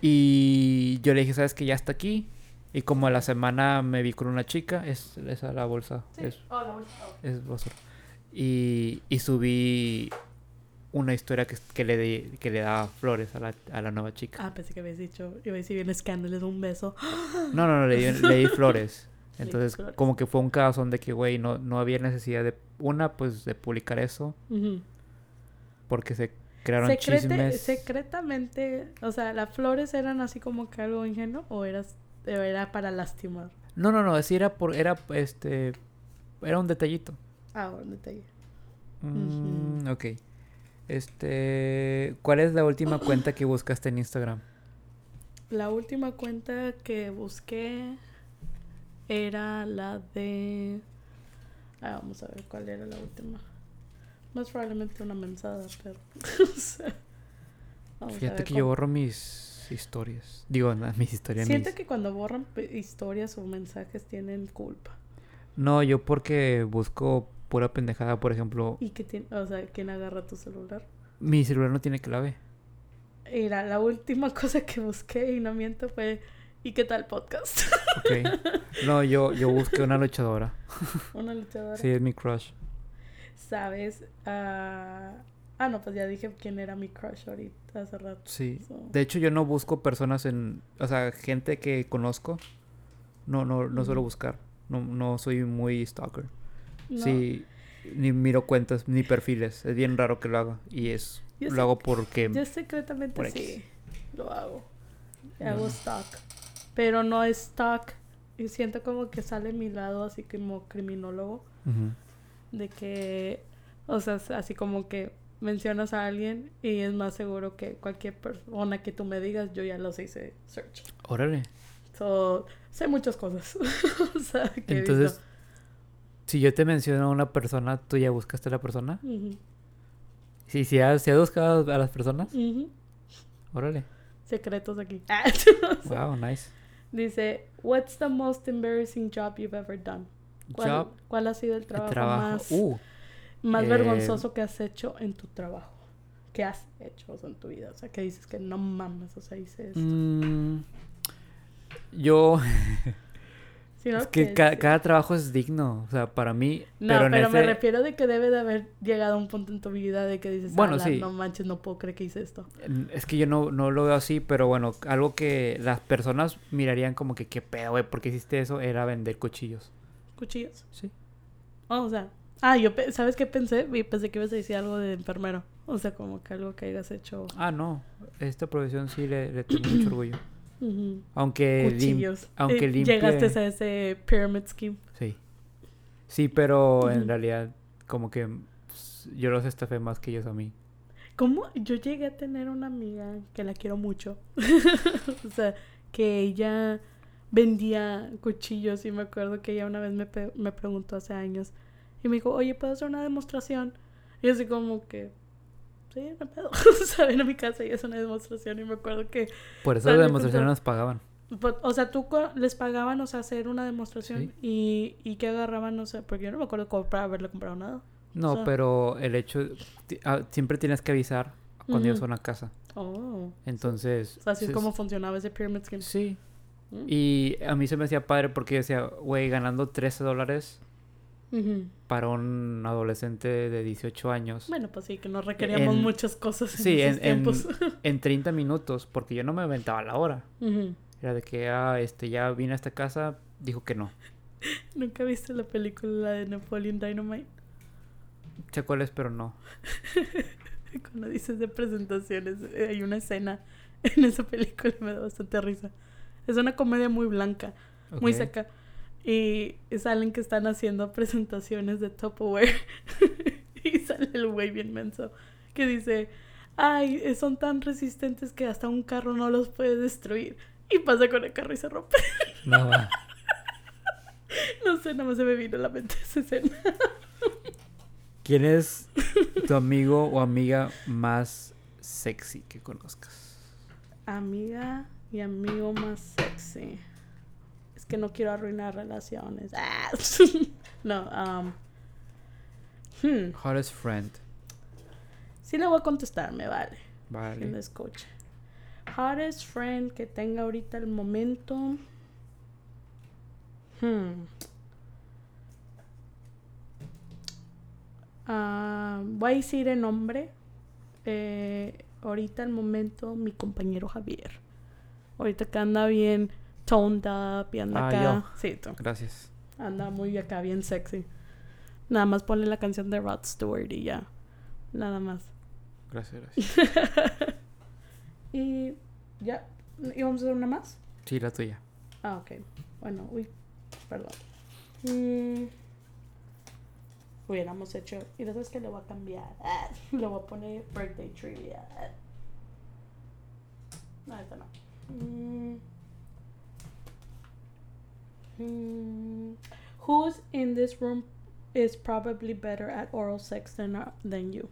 Y yo le dije, ¿sabes que Ya está aquí. Y como a la semana me vi con una chica, es esa la bolsa, es, Oh, la bolsa. Oh. es. Y, y subí una historia que, que le di- que le daba flores a la, a la nueva chica. Ah, pensé que habías dicho. Iba a decir bien escándalo de un beso. No, no, no, le di, le di flores. (laughs) Entonces, como que fue un cagazón de que, güey, no, no había necesidad de, una, pues, de publicar eso, porque se crearon Secrete- chismes. secretamente, o sea, ¿las flores eran así como que algo ingenuo o eras, o era para lastimar? No, no, no, así era por, era, este, era un detallito. Ah, un detalle. Mm, Ok. Este, ¿cuál es la última cuenta que buscaste en Instagram? La última cuenta que busqué era la de... Ah, vamos a ver cuál era la última. Más probablemente una mensada, pero... (laughs) vamos a Fíjate ver que yo borro mis historias. Digo, no, mis historias. Siento mis- que cuando borran historias o mensajes tienen culpa. No, yo porque busco pura pendejada, por ejemplo, Y que tiene, o sea, ¿quién agarra tu celular? mi celular no tiene clave. Mira, la última (laughs) cosa que busqué y no miento fue ¿y qué tal podcast? (laughs) No, yo, yo busqué una luchadora. Una luchadora. Sí, es mi crush. ¿Sabes? Ah, ah, no, pues ya dije quién era mi crush ahorita hace rato. Sí. So, De hecho, yo no busco personas en... O sea, gente que conozco. No, no, no suelo Ujú. buscar. No, no soy muy stalker. no, Sí, ni miro cuentas ni perfiles. Es bien raro que lo haga. Y es... Yo lo sé- hago porque... Yo secretamente por sí lo hago. No. Hago stock. Pero no es stock. Y siento como que sale mi lado así como criminólogo. De que, o sea, así como que mencionas a alguien y es más seguro que cualquier persona que tú me digas, yo ya los hice search. Órale. So, sé muchas cosas. (laughs) o sea, que he Entonces, si yo te menciono a una persona, ¿tú ya buscaste a la persona? Ujú, Sí, si has, si has buscado a las personas. Órale. Secretos aquí. (laughs) Wow, nice. Dice, what's the most embarrassing job you've ever done? ¿Cuál, Job, cuál ha sido el trabajo, trabajo. más, Uh, más eh, vergonzoso que has hecho en tu trabajo? ¿Qué has hecho o sea, en tu vida? O sea, que dices que no mames, o sea, hice esto. mm, yo... (laughs) Es que Que ca- sí. cada trabajo es digno. O sea, para mí... No, pero pero, me refiero de que debe de haber llegado a un punto en tu vida de que dices, Bueno, "Ala, sí. no manches, no puedo creer que hice esto. Es que yo no, no lo veo así, pero bueno, algo que las personas mirarían como que qué pedo, güey, ¿por qué hiciste eso? Era vender cuchillos. Cuchillos. Sí. Oh, o sea, ah, yo, pe- ¿sabes qué pensé? Pensé que ibas a decir algo de enfermero. O sea, como que algo que hayas hecho. Ah, no. Esta profesión sí le, le tengo mucho orgullo. Aunque... lim- Cuchillos. aunque Eh, limpie- Llegaste a ese pyramid scheme. Sí. Sí, pero en realidad como que pues, yo los estafé más que ellos a mí. ¿Cómo? Yo llegué a tener una amiga que la quiero mucho. (laughs) o sea, que ella vendía cuchillos y me acuerdo que ella una vez me, me preguntó hace años y me dijo, oye, ¿puedo hacer una demostración? Y así como que, sí, no puedo. o sea, ven a mi casa y es una demostración y me acuerdo que, Por eso demostraciones pensaba- nos pagaban. pues, o sea, tú les pagaban, o sea, hacer una demostración Sí. y, y que agarraban, no sé, porque yo no me acuerdo comprar, haberle comprado nada. No, sea- pero el hecho... ah, siempre tienes que avisar cuando ellos Ujú. van a casa. Oh. Entonces... O sea, así es como funcionaba ese pyramid scheme. Sí. Mm. Y a mí se me hacía padre porque yo decía, güey, ganando 13 dólares Para un adolescente de 18 años Bueno, pues sí, que no requeríamos En- muchas cosas en Sí, esos en- (laughs) en- tiempos. en 30 minutos, porque yo no me aventaba la hora. Era de que, ah, este, ya vine a esta casa, dijo que no. (laughs) ¿Nunca viste la película de Napoleon Dynamite? Sé cuál es, pero no. (laughs) Cuando dices de presentaciones, eh, hay una escena en esa película y me da bastante risa. Es una comedia muy blanca, muy seca. Y salen que están haciendo presentaciones de Tupperware. (laughs) y sale el güey bien menso que dice, ay, son tan resistentes que hasta un carro no los puede destruir. Y pasa con el carro y se rompe. No, va. (laughs) No sé, nada más se me vino a la mente esa escena. ¿Quién es tu amigo o amiga más sexy que conozcas? Amiga y amigo más sexy. Que no quiero arruinar relaciones. Ah. (laughs) no, um, hmm, Hottest friend. sí le voy a contestar, me vale. Que lo Vale. escuche. Hottest friend que tenga ahorita el momento. Hmm. Ah, voy a decir el nombre. Eh, ahorita el momento, mi compañero Javier. Ahorita que anda bien toned up y anda Ah, acá. yo. Sí, tú. Gracias. Anda muy acá, bien sexy. Nada más ponle la canción de Rod Stewart y ya. Nada más. Gracias, (laughs) gracias. y ya. ¿Y vamos a hacer una más? Sí, la tuya. Ah, ok. Bueno, uy, perdón. Mm. Hubiéramos hecho. Y después que le voy a cambiar. Ah, (laughs) le voy a poner birthday trivia. No, esta no. Mm. Mm. Who's in this room is probably better at oral sex than, uh, than you?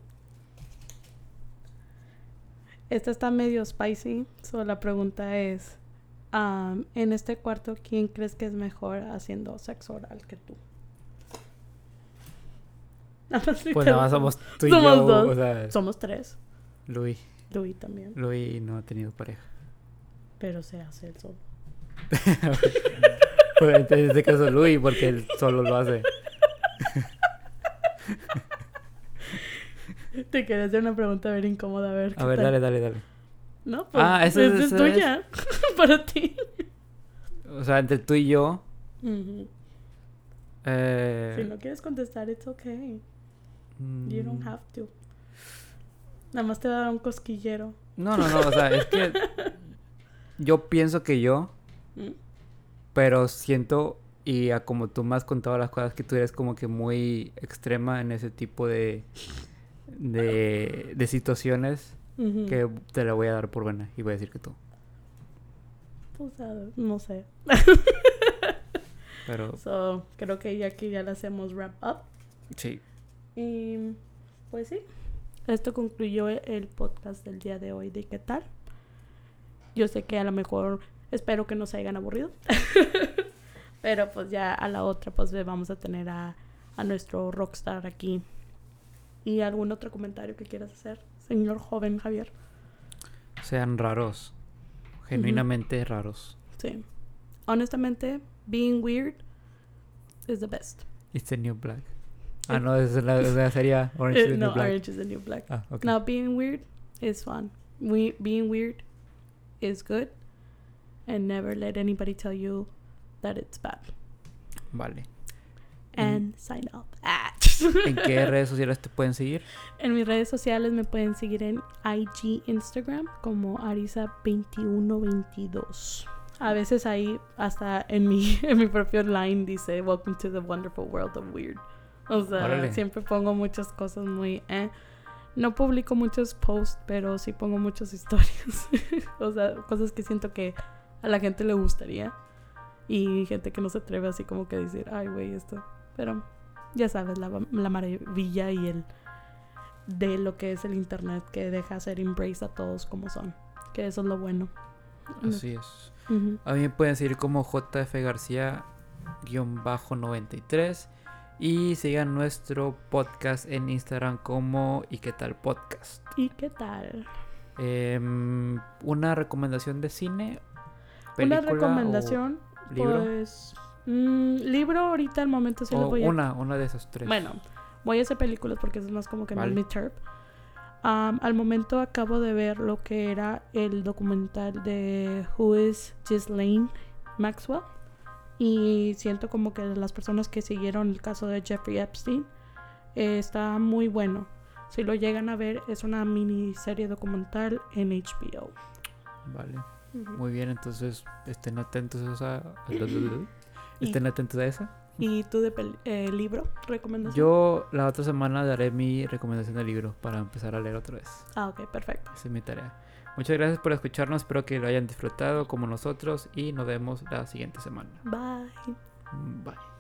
Esta está medio spicy. So la pregunta es. Am, en este cuarto, ¿quién crees que es mejor haciendo sexo oral que tú? (laughs) Pues nada más somos tú y Somos yo. dos. O sea, Somos tres. Luis. Louis también. Louis no ha tenido pareja. Pero se hace el solo. (laughs) (laughs) pues en este caso Louis, porque él solo lo hace. Te quería hacer una pregunta a ver incómoda, a ver. A ver, dale, dale, dale. No, pues Ah, eso- esa es eso tuya. (laughs) Para ti. O sea, entre tú y yo. Eh, Si no quieres contestar, it's okay. You don't mm, have to. Nada más te va a dar un cosquillero. No, no, no, o sea, es que (laughs) yo pienso que yo, ¿Mm? Pero siento, y a como tú me has contado las cosas, que tú eres como que muy extrema en ese tipo de, de, de situaciones que te la voy a dar por buena y voy a decir que tú. Pues, no sé. (laughs) Pero So, creo que ya aquí ya le hacemos wrap up. sí, Y pues sí, esto concluyó el podcast del día de hoy de qué tal. Yo sé que a lo mejor espero que no se hayan aburrido. (laughs) Pero pues ya a la otra pues vamos a tener a, a nuestro rockstar aquí. ¿Y algún otro comentario que quieras hacer, señor joven Javier? sean raros, genuinamente raros. Sí. Honestamente, being weird is the best. It's the new black. Ah, no, es la, es la serie Orange is the no, New Black. Orange is the new black. Ah, ok. Now, being weird is fun. We being weird is good, and never let anybody tell you that it's bad. Vale. And sign up. Ah. (laughs) ¿En qué redes sociales te pueden seguir? en mis redes sociales me pueden seguir en IG, Instagram como Arisa2122. A veces ahí hasta en mi (laughs) en mi propio line dice Welcome to the wonderful world of weird. O sea, Órale. siempre pongo muchas cosas muy eh. No publico muchos posts, pero sí pongo muchas (laughs) historias. o sea, cosas que siento que a la gente le gustaría. Y gente que no se atreve así como que decir, ay, güey, esto. Pero ya sabes, la, la maravilla y el de lo que es el internet que deja hacer embrace a todos como son. Que eso es lo bueno. Así es. A mí me pueden seguir como JF García-93 y sigan nuestro podcast en Instagram como y qué tal podcast. ¿Y qué tal? Em, una recomendación de cine, Una recomendación, o libro pues... mm, libro ahorita al momento sí lo voy a... una, una de esas tres. Bueno, voy a hacer películas porque es más como que Vale. mi al momento acabo de ver lo que era el documental de Who is Ghislaine Maxwell. Y siento como que las personas que siguieron el caso de Jeffrey Epstein eh, está muy bueno. Si lo llegan a ver, es una miniserie documental en HBO. Vale, Muy bien, entonces estén atentos a (clears throat) estén atentos a esa. ¿Y tú de eh, libro? ¿Recomendación? Yo la otra semana daré mi recomendación de libro para empezar a leer otra vez. Ah, ok, perfecto. Esa es mi tarea. Muchas gracias por escucharnos, espero que lo hayan disfrutado como nosotros y nos vemos la siguiente semana. Bye. Bye.